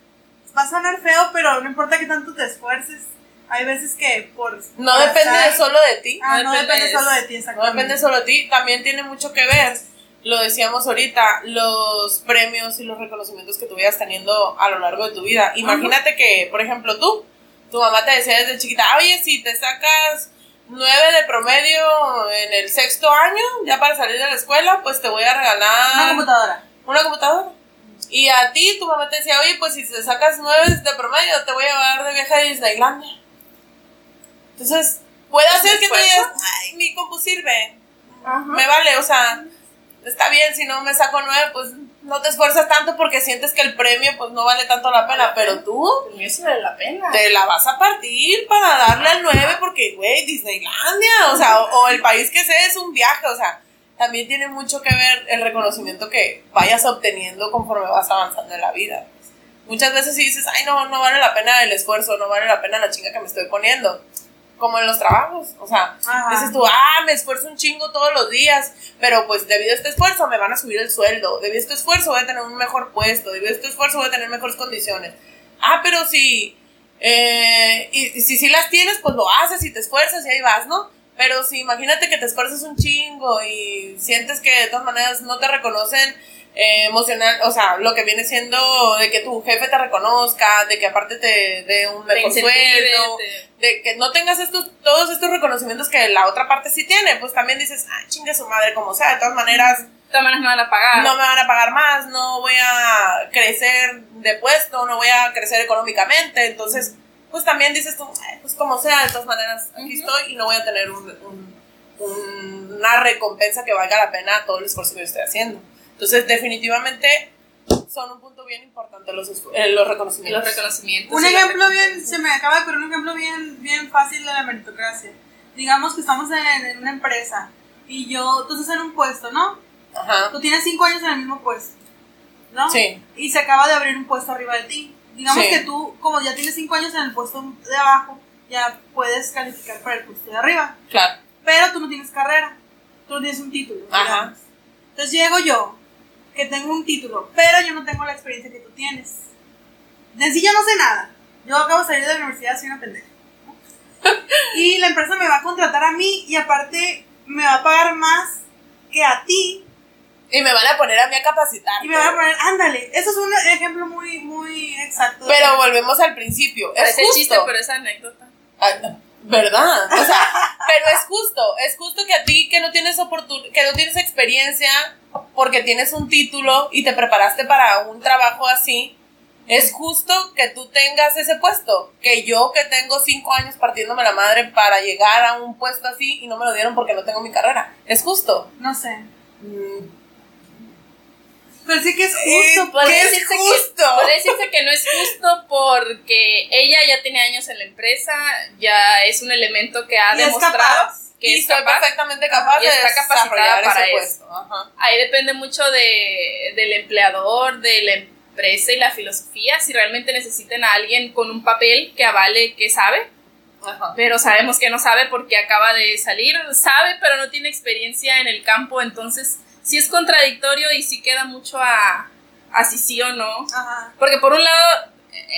va a sonar feo, pero no importa que tanto te esfuerces. Hay veces que por... No por depende solo de ti. Ah, no depende depende de- solo de ti, No exactamente. depende solo de ti, también tiene mucho que ver, lo decíamos ahorita, los premios y los reconocimientos que tú vayas teniendo a lo largo de tu vida. Imagínate que, por ejemplo, tú, tu mamá te decía desde chiquita, oye, si te sacas nueve de promedio en el sexto año, ya para salir de la escuela, pues te voy a regalar Una computadora. una computadora. Y a ti, tu mamá te decía, oye, pues si te sacas nueve de promedio, te voy a llevar de viaje a Disneylandia. Entonces, puede ¿Es ser que tú digas, ay, mi compu sirve, Ajá. me vale, o sea, está bien, si no me saco nueve, pues no te esfuerzas tanto porque sientes que el premio pues no vale tanto la pena, pero tú Por mí eso vale la pena. te la vas a partir para darle al 9 porque, güey, Disneylandia, o sea, o, o el país que sea es un viaje, o sea, también tiene mucho que ver el reconocimiento que vayas obteniendo conforme vas avanzando en la vida. Muchas veces sí dices, ay, no, no vale la pena el esfuerzo, no vale la pena la chinga que me estoy poniendo. Como en los trabajos, o sea, Ajá. dices tú, ah, me esfuerzo un chingo todos los días, pero pues debido a este esfuerzo me van a subir el sueldo, debido a este esfuerzo voy a tener un mejor puesto, debido a este esfuerzo voy a tener mejores condiciones. Ah, pero si, eh, y, y si sí las tienes, pues lo haces y te esfuerzas y ahí vas, ¿no? Pero si imagínate que te esfuerzas un chingo y sientes que de todas maneras no te reconocen eh, emocional, o sea, lo que viene siendo de que tu jefe te reconozca, de que aparte te dé un mejor sueldo, de que no tengas estos, todos estos reconocimientos que la otra parte sí tiene, pues también dices, ah, chinga su madre, como sea, de todas maneras de todas maneras me van a pagar. no me van a pagar más, no voy a crecer de puesto, no voy a crecer económicamente, entonces, pues también dices tú, "Ay, pues como sea, de todas maneras, aquí estoy y no voy a tener un- un- un- una recompensa que valga la pena todo el esfuerzo que yo estoy haciendo. Entonces, definitivamente son un punto bien importante los, eh, los reconocimientos. los reconocimientos. Un ejemplo bien, se me acaba de ocurrir un ejemplo bien, bien fácil de la meritocracia. Digamos que estamos en, en una empresa y yo, tú estás en un puesto, ¿no? Ajá. Tú tienes cinco años en el mismo puesto, ¿no? Sí. Y se acaba de abrir un puesto arriba de ti. Digamos Sí. que tú, como ya tienes cinco años en el puesto de abajo, ya puedes calificar para el puesto de arriba. Claro. Pero tú no tienes carrera, tú no tienes un título. Ajá. digamos. Entonces llego yo, que tengo un título, pero yo no tengo la experiencia que tú tienes. De sí yo no sé nada. Yo acabo de salir de la universidad, soy una pendeja. Y la empresa me va a contratar a mí y aparte me va a pagar más que a ti. Y me van a poner a mí a capacitar. Y me van a poner, ándale. Eso es un ejemplo muy, muy exacto. Pero volvemos al principio. Es justo. chiste, pero es anécdota. No, ¿Verdad? O sea, pero es justo, es justo que a ti que no tienes oportun que no tienes experiencia porque tienes un título y te preparaste para un trabajo así, es justo que tú tengas ese puesto. Que yo que tengo cinco años partiéndome la madre para llegar a un puesto así y no me lo dieron porque no tengo mi carrera. Es justo. No sé. Mm, Pero sí que es justo. ¿Qué Podría es justo? Que, decirse que no es justo porque ella ya tiene años en la empresa, ya es un elemento que ha Y es demostrado capaz. Que y es capaz. perfectamente capaz Y de está capacitada para eso. puesto. Ajá. Ahí depende mucho de, del empleador, de la empresa y la filosofía, si realmente necesitan a alguien con un papel que avale que sabe, Ajá. pero sabemos que no sabe porque acaba de salir, sabe pero no tiene experiencia en el campo, entonces sí es contradictorio y sí queda mucho a, a si sí o no. Ajá. Porque por un lado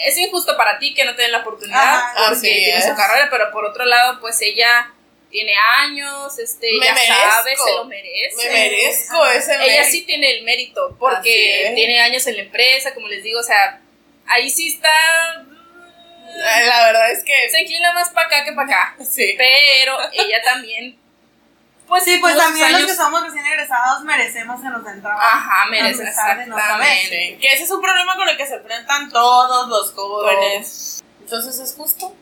es injusto para ti que no te den la oportunidad Ajá, porque tiene su carrera, pero por otro lado pues ella tiene años, este, Me ya merezco. sabe, se lo merece. Me merezco Ajá. ese Ella mérito. sí tiene el mérito porque tiene años en la empresa, como les digo, o sea, ahí sí está La verdad es que se inclina más para acá que para acá, sí. pero ella también pues Sí, pues también los que somos recién egresados merecemos que nos den trabajo. Ajá, merece A pesar de no saber. exactamente. Que ese es un problema con el que se enfrentan todos los jóvenes. Entonces es justo.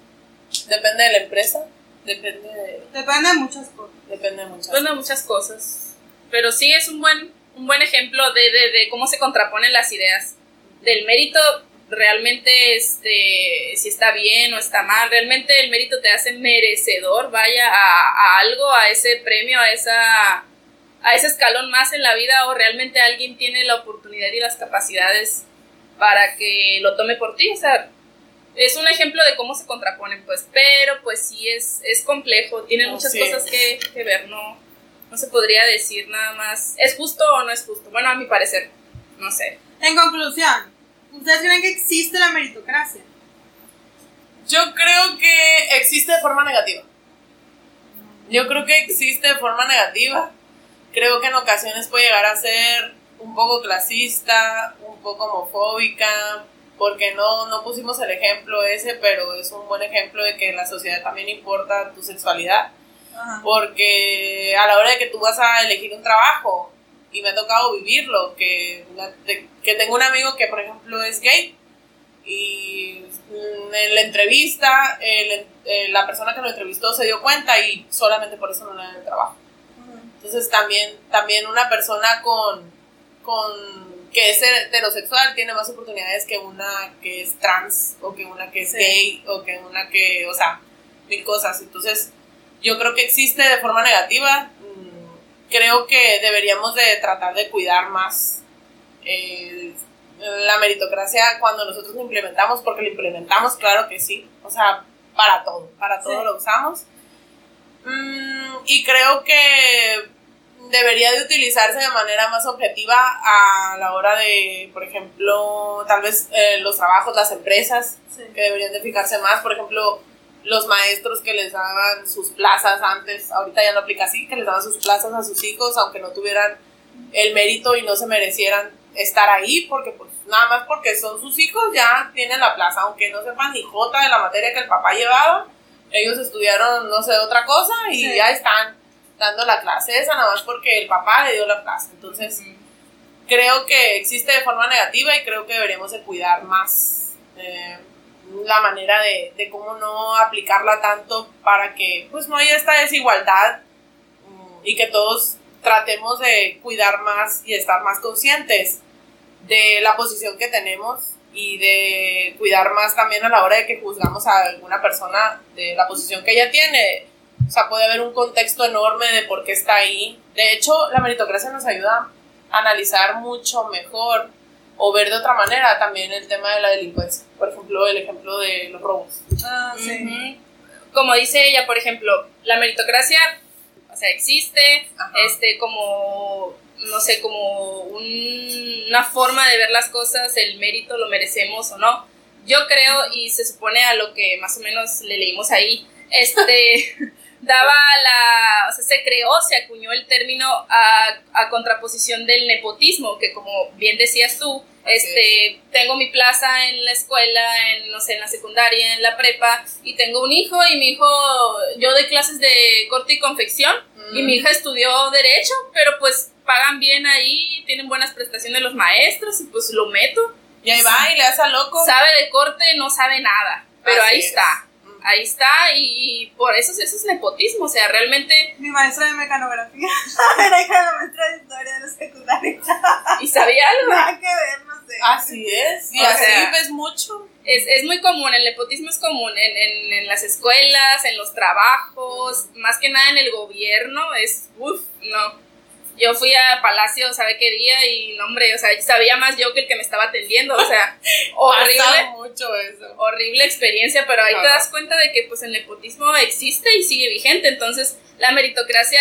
Depende de la empresa, depende de, Depende de muchas cosas. depende de muchas Bueno, muchas cosas. Pero sí es un buen, un buen ejemplo de, de, de cómo se contraponen las ideas. Del mérito, realmente, este, si está bien o está mal. Realmente el mérito te hace merecedor, vaya, a, a algo, a ese premio, a esa a ese escalón más en la vida o realmente alguien tiene la oportunidad y las capacidades para que lo tome por ti, o sea, es un ejemplo de cómo se contraponen, pues, pero pues sí es, es complejo, tiene muchas cosas que, que, ver, no, no se podría decir nada más, ¿es justo o no es justo? Bueno, a mi parecer, no sé. En conclusión, ¿ustedes creen que existe la meritocracia? Yo creo que existe de forma negativa. Yo creo que existe de forma negativa. Creo que en ocasiones puede llegar a ser un poco clasista, un poco homofóbica, porque no, no pusimos el ejemplo ese, pero es un buen ejemplo de que en la sociedad también importa tu sexualidad. Porque a la hora de que tú vas a elegir un trabajo, y me ha tocado vivirlo, que, que tengo un amigo que, por ejemplo, es gay, y en la entrevista, la persona que lo entrevistó se dio cuenta y solamente por eso no le dan el trabajo. Entonces también, también una persona con, con que es heterosexual tiene más oportunidades que una que es trans o que una que es gay o que una que, o sea, mil cosas. Entonces, yo creo que existe de forma negativa. Mm, creo que deberíamos de tratar de cuidar más eh, la meritocracia cuando nosotros lo implementamos, porque lo implementamos, claro que sí. O sea, para todo, para todo lo usamos. Mm, y creo que debería de utilizarse de manera más objetiva a la hora de, por ejemplo, tal vez eh, los trabajos, las empresas, que deberían de fijarse más, por ejemplo, los maestros que les daban sus plazas antes, ahorita ya no aplica así, que les daban sus plazas a sus hijos, aunque no tuvieran el mérito y no se merecieran estar ahí, porque pues nada más porque son sus hijos ya tienen la plaza, aunque no sepan ni jota de la materia que el papá llevaba, ellos estudiaron no sé otra cosa y ya están dando la clase esa nada más porque el papá le dio la clase. Entonces, creo que existe de forma negativa y creo que deberíamos de cuidar más eh, la manera de, de, cómo no aplicarla tanto para que pues no haya esta desigualdad mm, y que todos tratemos de cuidar más y estar más conscientes de la posición que tenemos y de cuidar más también a la hora de que juzgamos a alguna persona de la posición que ella tiene o sea, puede haber un contexto enorme de por qué está ahí. De hecho, la meritocracia nos ayuda a analizar mucho mejor o ver de otra manera también el tema de la delincuencia. Por ejemplo, el ejemplo de los robos. Ah, sí. Como dice ella, por ejemplo, la meritocracia, o sea, existe, este, como, no sé, como una forma de ver las cosas, el mérito lo merecemos o no. Yo creo, y se supone a lo que más o menos le leímos ahí, este, daba la, o sea, se creó, se acuñó el término a, a contraposición del nepotismo, que como bien decías tú, este, tengo mi plaza en la escuela, en, no sé, en la secundaria, en la prepa, y tengo un hijo, y mi hijo, yo doy clases de corte y confección, y mi hija estudió Derecho, pero pues pagan bien ahí, tienen buenas prestaciones los maestros, y pues lo meto. Y ahí va, y le hace a loco. Sabe de corte, no sabe nada, pero ahí está ahí está y por eso, eso es nepotismo, o sea, realmente... Mi maestra de mecanografía era hija de la maestra de historia de la secundaria. ¿Y sabía algo? Nada que ver, no sé. Así es, y así ves mucho. Es, es, muy común, el nepotismo es común en, en, en, las escuelas, en los trabajos, más que nada en el gobierno, es, uff, no yo fui a Palacio, ¿sabe qué día? Y no, hombre, o sea, sabía más yo que el que me estaba atendiendo, o sea, horrible. mucho eso. Horrible experiencia, pero ahí te das cuenta de que pues el nepotismo existe y sigue vigente, entonces la meritocracia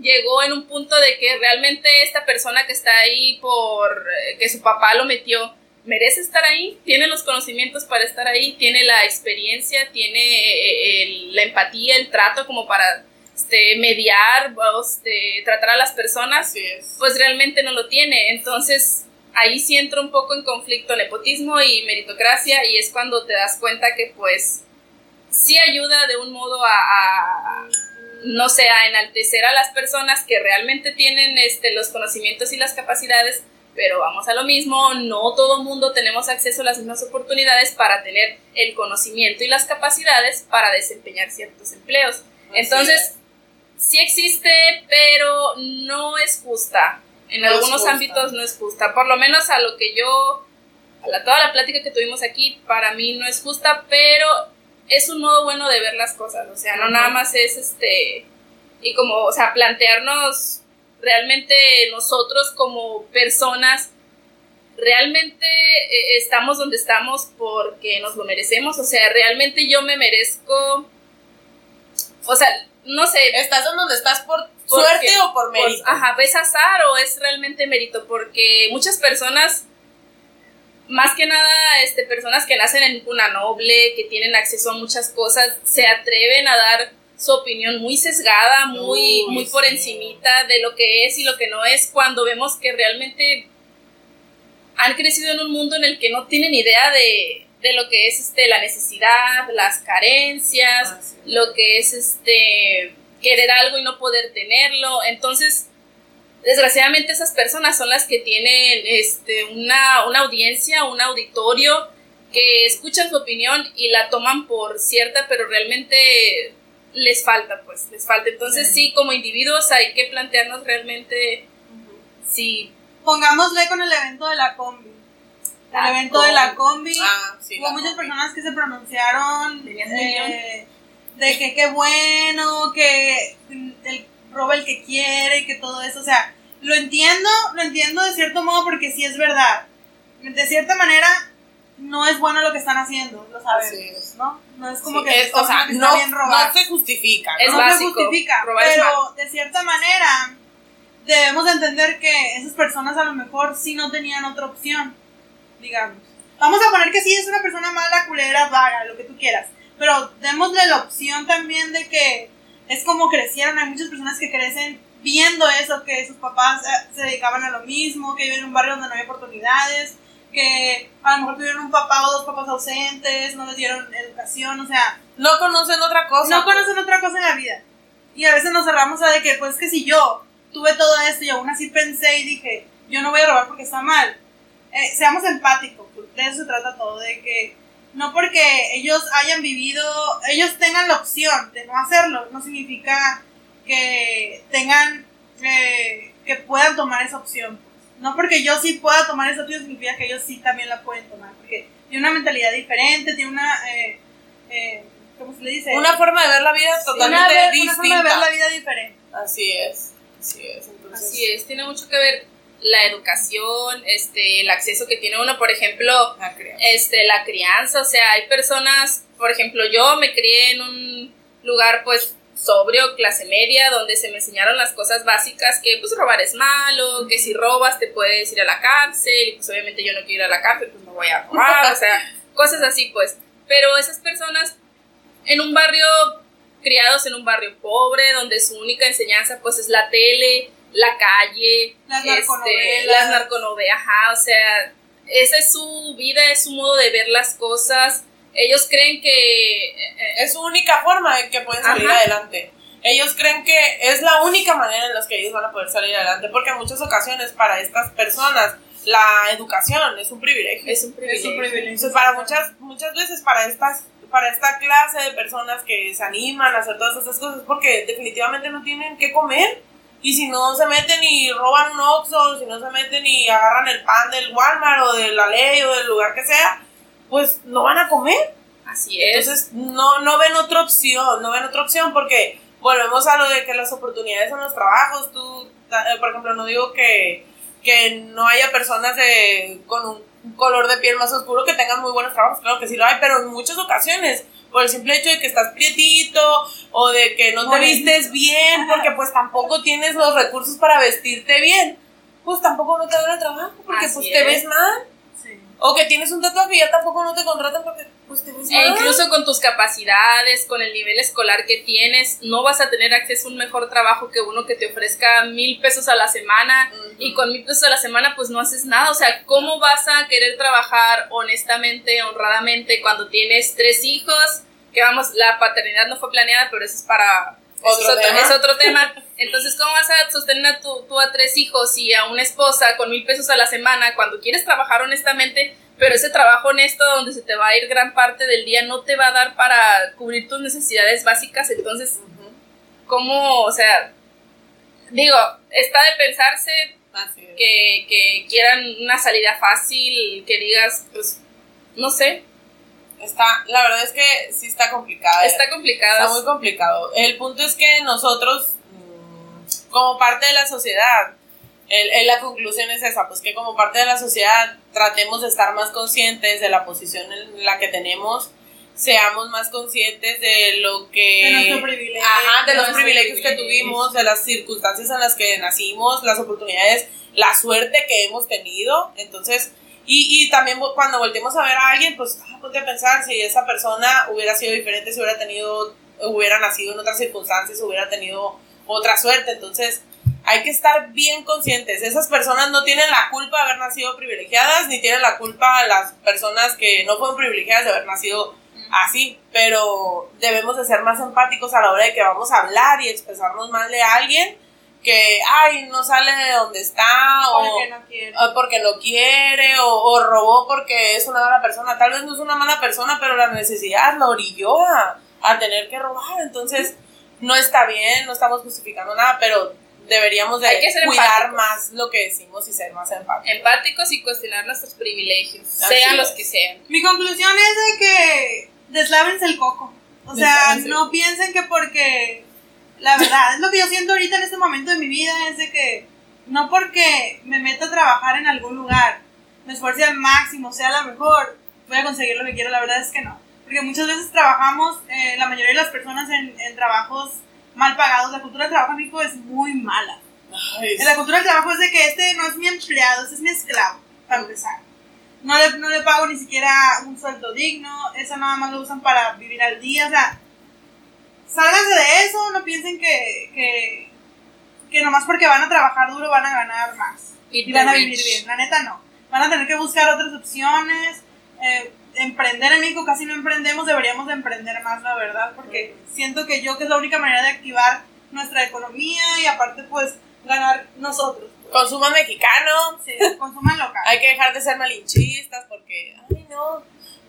llegó en un punto de que realmente esta persona que está ahí por eh, que su papá lo metió merece estar ahí, tiene los conocimientos para estar ahí, tiene la experiencia, tiene eh, eh, la empatía, el trato como para este, mediar, este, tratar a las personas, pues realmente no lo tiene. Entonces, ahí sí entra un poco en conflicto nepotismo y meritocracia y es cuando te das cuenta que pues sí ayuda de un modo a, no sé, a enaltecer a las personas que realmente tienen este, los conocimientos y las capacidades, pero vamos a lo mismo, no todo mundo tenemos acceso a las mismas oportunidades para tener el conocimiento y las capacidades para desempeñar ciertos empleos. Entonces, sí existe, pero no es justa. En algunos ámbitos no es justa. Por lo menos a lo que yo, a la, toda la plática que tuvimos aquí, para mí no es justa, pero es un modo bueno de ver las cosas. O sea, no nada más es este. Y como, o sea, plantearnos realmente nosotros como personas realmente eh, estamos donde estamos porque nos lo merecemos, o sea, realmente yo me merezco, o sea, no sé. ¿Estás donde estás por suerte o por mérito? ajá, ¿es azar o es realmente mérito? Porque muchas personas, más que nada, este, personas que nacen en una noble, que tienen acceso a muchas cosas, se atreven a dar su opinión muy sesgada, muy, muy por encimita de lo que es y lo que no es, cuando vemos que realmente han crecido en un mundo en el que no tienen idea de, de lo que es este, la necesidad, las carencias, ah, lo que es este, querer algo y no poder tenerlo. Entonces, desgraciadamente esas personas son las que tienen este, una, una audiencia, un auditorio que escuchan su opinión y la toman por cierta, pero realmente les falta, pues, les falta. Entonces, sí, como individuos hay que plantearnos realmente si... Pongámosle con el evento de la combi el evento de la combi. Ah, hubo muchas personas que se pronunciaron eh, de que qué bueno, que el roba el que quiere y que todo eso. O sea, lo entiendo, lo entiendo de cierto modo porque sí es verdad. De cierta manera, no es bueno lo que están haciendo, lo sabemos, ¿no? No es como que, es, o sea, no, bien no se justifica. ¿no? no se justifica, pero de cierta manera debemos entender que esas personas a lo mejor sí no tenían otra opción digamos. Vamos a poner que sí es una persona mala, culera, vaga, lo que tú quieras. Pero démosle la opción también de que es como crecieron. Hay muchas personas que crecen viendo eso, que sus papás eh, se dedicaban a lo mismo, que viven en un barrio donde no hay oportunidades, que a lo mejor tuvieron un papá o dos papás ausentes, no les dieron educación, o sea... No conocen otra cosa. No conocen otra cosa en la vida. Y a veces nos cerramos a de que, pues que si yo tuve todo esto y aún así pensé y dije, yo no voy a robar porque está mal, eh, seamos empáticos, de eso se trata todo, de que no porque ellos hayan vivido, ellos tengan la opción de no hacerlo, no significa que tengan, eh, que puedan tomar esa opción. No porque yo sí pueda tomar esa opción significa que ellos sí también la pueden tomar, porque tiene una mentalidad diferente, tiene una, eh, ¿cómo se le dice? Una forma de ver la vida totalmente distinta. Una forma de ver la vida diferente. Así es, así es. Así es, tiene mucho que ver la educación, este, el acceso que tiene uno, por ejemplo, la este, la crianza, o sea, hay personas, por ejemplo, yo me crié en un lugar, pues, sobrio, clase media, donde se me enseñaron las cosas básicas, que pues robar es malo, que si robas te puedes ir a la cárcel, y pues obviamente yo no quiero ir a la cárcel, pues no voy a robar, o sea, cosas así, pues. Pero esas personas en un barrio, criados en un barrio pobre, donde su única enseñanza pues es la tele, la calle, las este, narconovelas, las narconovelas, o sea, esa es su vida, es su modo de ver las cosas. Ellos creen que eh, eh, es su única forma de que pueden salir adelante. Ellos creen que es la única manera en la que ellos van a poder salir adelante, porque en muchas ocasiones para estas personas la educación es un privilegio. Es un privilegio. para muchas, muchas veces para estas para esta clase de personas que se animan a hacer todas esas cosas porque definitivamente no tienen que comer y si no se meten y roban un Oxxo, si no se meten y agarran el pan del Walmart o de la ley o del lugar que sea, pues no van a comer. Así es. Entonces no, no ven otra opción, no ven otra opción porque volvemos a lo de que las oportunidades en los trabajos, tú, eh, por ejemplo, no digo que, que no haya personas de, con un color de piel más oscuro que tengan muy buenos trabajos, claro que sí lo hay, pero en muchas ocasiones por el simple hecho de que estás prietito o de que no te vistes bien, porque pues tampoco tienes los recursos para vestirte bien, pues tampoco no te dan el trabajo, porque pues te ves mal. O que tienes un tatuaje y ya tampoco no te contratan porque pues te e. E incluso con tus capacidades, con el nivel escolar que tienes, no vas a tener acceso a un mejor trabajo que uno que te ofrezca mil pesos a la semana y con mil pesos a la semana pues no haces nada. O sea, ¿cómo vas a querer trabajar honestamente, honradamente cuando tienes tres hijos? Que vamos, la paternidad no fue planeada, pero eso es para ¿Otro es, otro, tema. Entonces, ¿cómo vas a sostener a tu, tú a tres hijos y a una esposa con mil pesos a la semana cuando quieres trabajar honestamente, pero ese trabajo honesto donde se te va a ir gran parte del día no te va a dar para cubrir tus necesidades básicas? Entonces, ¿cómo, o sea, digo, está de pensarse que, que quieran una salida fácil, que digas, pues, no sé, Está, la verdad es que sí está complicada. Está complicado. Está muy complicado. El punto es que nosotros, mm, como parte de la sociedad, el, la conclusión es esa, pues que como parte de la sociedad tratemos de estar más conscientes de la posición en la que tenemos, seamos más conscientes de lo que... De nuestro privilegio. Ajá, de los privilegios que tuvimos, de las circunstancias en las que nacimos, las oportunidades, la suerte que hemos tenido. Entonces, y, y también cuando volteemos a ver a alguien, pues ah, ponte a pensar si esa persona hubiera sido diferente, si hubiera tenido, hubiera nacido en otras circunstancias, hubiera tenido otra suerte. Entonces, hay que estar bien conscientes. Esas personas no tienen la culpa de haber nacido privilegiadas, ni tienen la culpa las personas que no fueron privilegiadas de haber nacido así, pero debemos de ser más empáticos a la hora de que vamos a hablar y expresarnos mal de alguien que, ay, no sale de donde está o Porque no quiere. o porque no quiere o, o robó porque es una mala persona. Tal vez no es una mala persona, pero la necesidad lo orilló a, a tener que robar. Entonces, no está bien, no estamos justificando nada, pero deberíamos de Hay que ser cuidar empáticos. más lo que decimos y ser más empáticos. Empáticos y cuestionar nuestros privilegios, Así sean es. los que sean. Mi conclusión es de que deslávense el coco. O sea, Deslávense. no piensen que porque. La verdad, es lo que yo siento ahorita en este momento de mi vida: es de que no porque me meto a trabajar en algún lugar, me esfuerce al máximo, sea la mejor, voy a conseguir lo que quiero. La verdad es que no. Porque muchas veces trabajamos, eh, la mayoría de las personas en, en trabajos mal pagados. La cultura del trabajo en México es muy mala. Ay, En la cultura del trabajo es de que este no es mi empleado, este es mi esclavo, para empezar. No le, no le pago ni siquiera un sueldo digno, eso nada más lo usan para vivir al día, o sea, sálganse de eso, no piensen que, que, que nomás porque van a trabajar duro van a ganar más Y y van a vivir rich. bien, la neta no. Van a tener que buscar otras opciones, eh, emprender en México casi no emprendemos, deberíamos de emprender más, la verdad, porque siento que yo que es la única manera de activar nuestra economía y aparte pues ganar nosotros. Consuma mexicano. Sí, consuman local. Hay que dejar de ser malinchistas porque, ay no,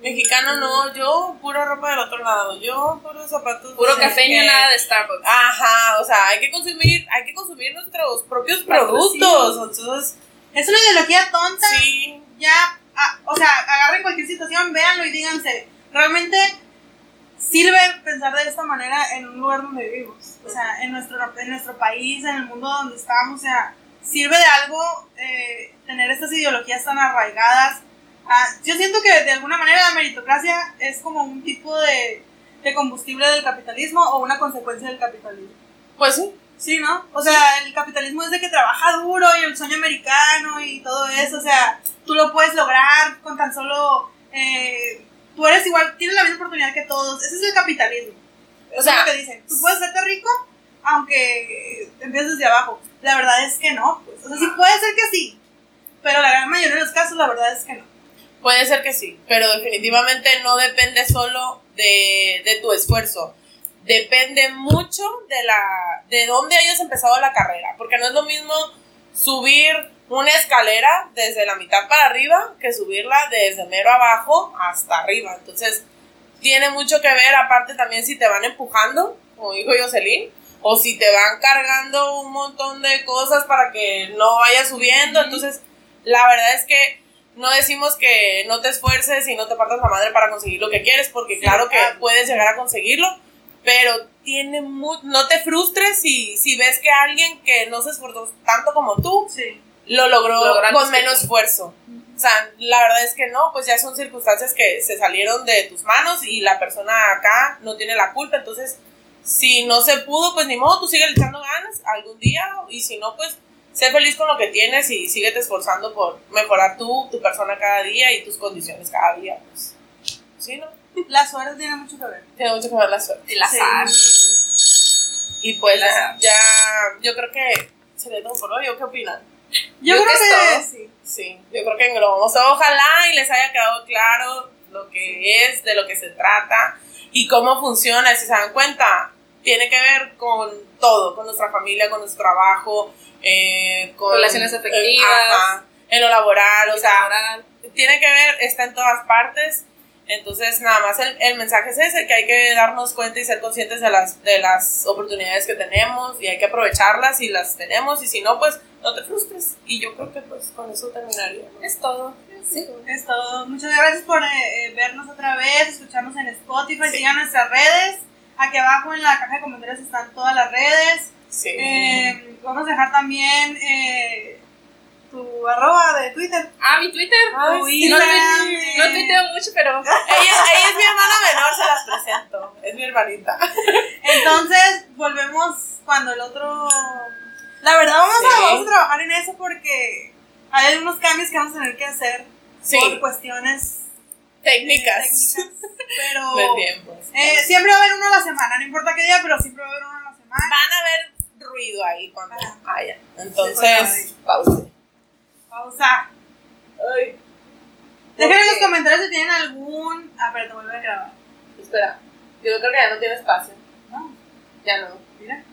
mexicano no, yo pura ropa del otro lado, yo puros zapatos. Puro qué. y nada de Starbucks. Ajá, o sea, hay que consumir, hay que consumir nuestros propios productos. Entonces, Es una ideología tonta, sí, ya, ah, o sea, agarren cualquier situación, véanlo y díganse, realmente sirve pensar de esta manera en un lugar donde vivimos, o sea, en nuestro, en nuestro país, en el mundo donde estamos, o sea, sirve de algo eh, tener estas ideologías tan arraigadas. Ah, yo siento que de alguna manera la meritocracia es como un tipo de, de combustible del capitalismo o una consecuencia del capitalismo. pues sí. Sí, ¿no? O sea, el capitalismo es de que trabaja duro y el sueño americano y todo eso. O sea, tú lo puedes lograr con tan solo. eh, tú eres igual, tienes la misma oportunidad que todos. Ese es el capitalismo. O sea, es lo que dicen. Tú puedes hacerte rico aunque empieces desde abajo. La verdad es que no. Pues. O sea, sí puede ser que sí. Pero la gran mayoría de los casos, la verdad es que no. Puede ser que sí, pero definitivamente no depende solo de, de tu esfuerzo. Depende mucho de la de dónde hayas empezado la carrera, porque no es lo mismo subir una escalera desde la mitad para arriba que subirla desde mero abajo hasta arriba. Entonces, tiene mucho que ver, aparte también si te van empujando, como dijo Jocelyn, o si te van cargando un montón de cosas para que no vayas subiendo. Entonces, la verdad es que no decimos que no te esfuerces y no te partas la madre para conseguir lo que quieres, porque claro que puedes llegar a conseguirlo, pero tiene mu- no te frustres si, si ves que alguien que no se esforzó tanto como tú Sí. lo logró con menos tú. esfuerzo. O sea, la verdad es que no, pues ya son circunstancias que se salieron de tus manos y la persona acá no tiene la culpa, entonces si no se pudo, pues ni modo, tú sigue echando ganas algún día y si no, pues sé feliz con lo que tienes y síguete esforzando por mejorar tú, tu persona cada día y tus condiciones cada día. Pues, sí, ¿no? La suerte tiene mucho que ver. Tiene mucho que ver la suerte. El azar. Y pues ya, ya, yo creo que sería todo por hoy, ¿o qué opinan? Yo, Yo creo que que, sí. Sí, yo creo que englobamos. Ojalá y les haya quedado claro lo que es, de lo que se trata y cómo funciona. Si se dan cuenta, tiene que ver con todo, con nuestra familia, con nuestro trabajo, eh, con Relaciones afectivas. ajá, en lo laboral, o sea, tiene que ver, está en todas partes. Entonces, nada más el, el mensaje es ese, que hay que darnos cuenta y ser conscientes de las, de las oportunidades que tenemos y hay que aprovecharlas si las tenemos y si no, pues no te frustres. Y yo creo que pues con eso terminaría. ¿no? Es todo. Sí, es todo. Muchas gracias por eh, eh, vernos otra vez, escucharnos en Spotify, Sí. sigan nuestras redes. Aquí abajo en la caja de comentarios están todas las redes. Sí. Eh, vamos a dejar también eh, tu arroba de Twitter. Ah, mi Twitter. Ah, Tu sí. no, Instagram, eh. no tuiteo mucho, pero. Ella, ella es mi hermana menor, se las presento. Es mi hermanita. Entonces, volvemos cuando el otro. La verdad, vamos, Sí. a, vamos a trabajar en eso porque hay algunos cambios que vamos a tener que hacer Sí. por cuestiones Técnicas. técnicas. Pero De tiempos. eh, siempre va a haber uno a la semana, no importa qué día, pero siempre va a haber uno a la semana. Van a ver ruido ahí cuando haya. Entonces, pause. Pausa. Ay. Dejen en los comentarios si tienen algún. Ah, pero te vuelvo a grabar. Espera, yo creo que ya no tiene espacio. No, Ya no. mira.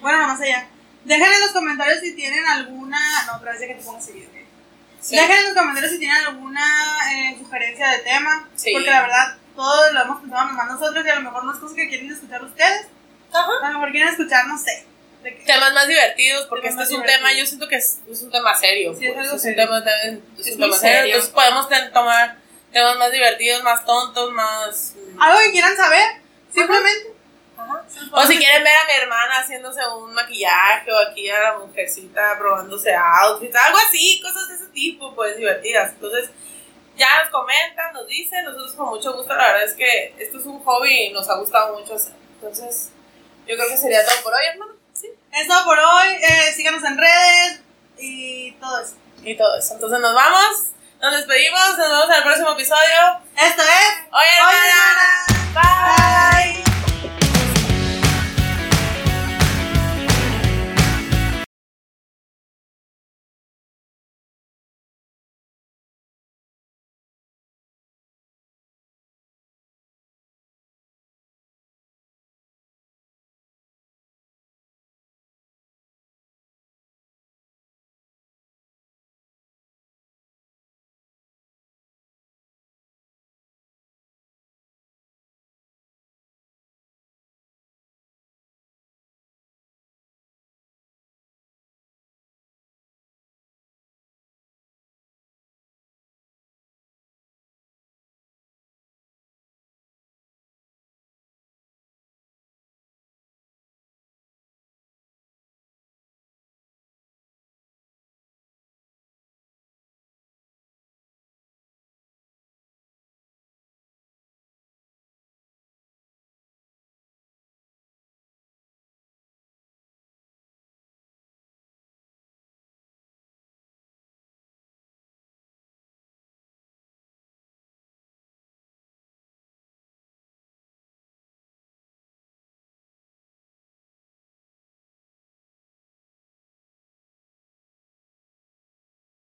Bueno, no, más allá. Dejen en los comentarios si tienen alguna. No, otra vez ya que te pongo seguido. Sí. Dejen en los comentarios si tienen alguna eh, sugerencia de tema. Sí. Porque la verdad, todos lo hemos pensado nomás nosotros y a lo mejor no es cosa que quieren escuchar ustedes. Ajá. A lo mejor quieren escuchar, no sé. De. Temas más divertidos, porque Temas este es un tema, yo siento que es, es un tema serio. Sí, es algo es serio. un tema, es un serio. serio. Entonces podemos ten- tomar temas más divertidos, más tontos, más... Algo que quieran saber, simplemente. Ajá. O si quieren ver a mi hermana haciéndose un maquillaje o aquí a la mujercita probándose outfits, algo así, cosas de ese tipo, pues divertidas. Entonces, ya nos comentan, nos dicen, nosotros con mucho gusto, la verdad es que esto es un hobby y nos ha gustado mucho hacer. Entonces, yo creo que sería todo por hoy, hermano. Sí. Es todo por hoy. Eh, síganos en redes y todo eso. Y todo eso. Entonces, nos vamos, nos despedimos, nos vemos en el próximo episodio. Esto es. Oye, hermana. Bye. Bye.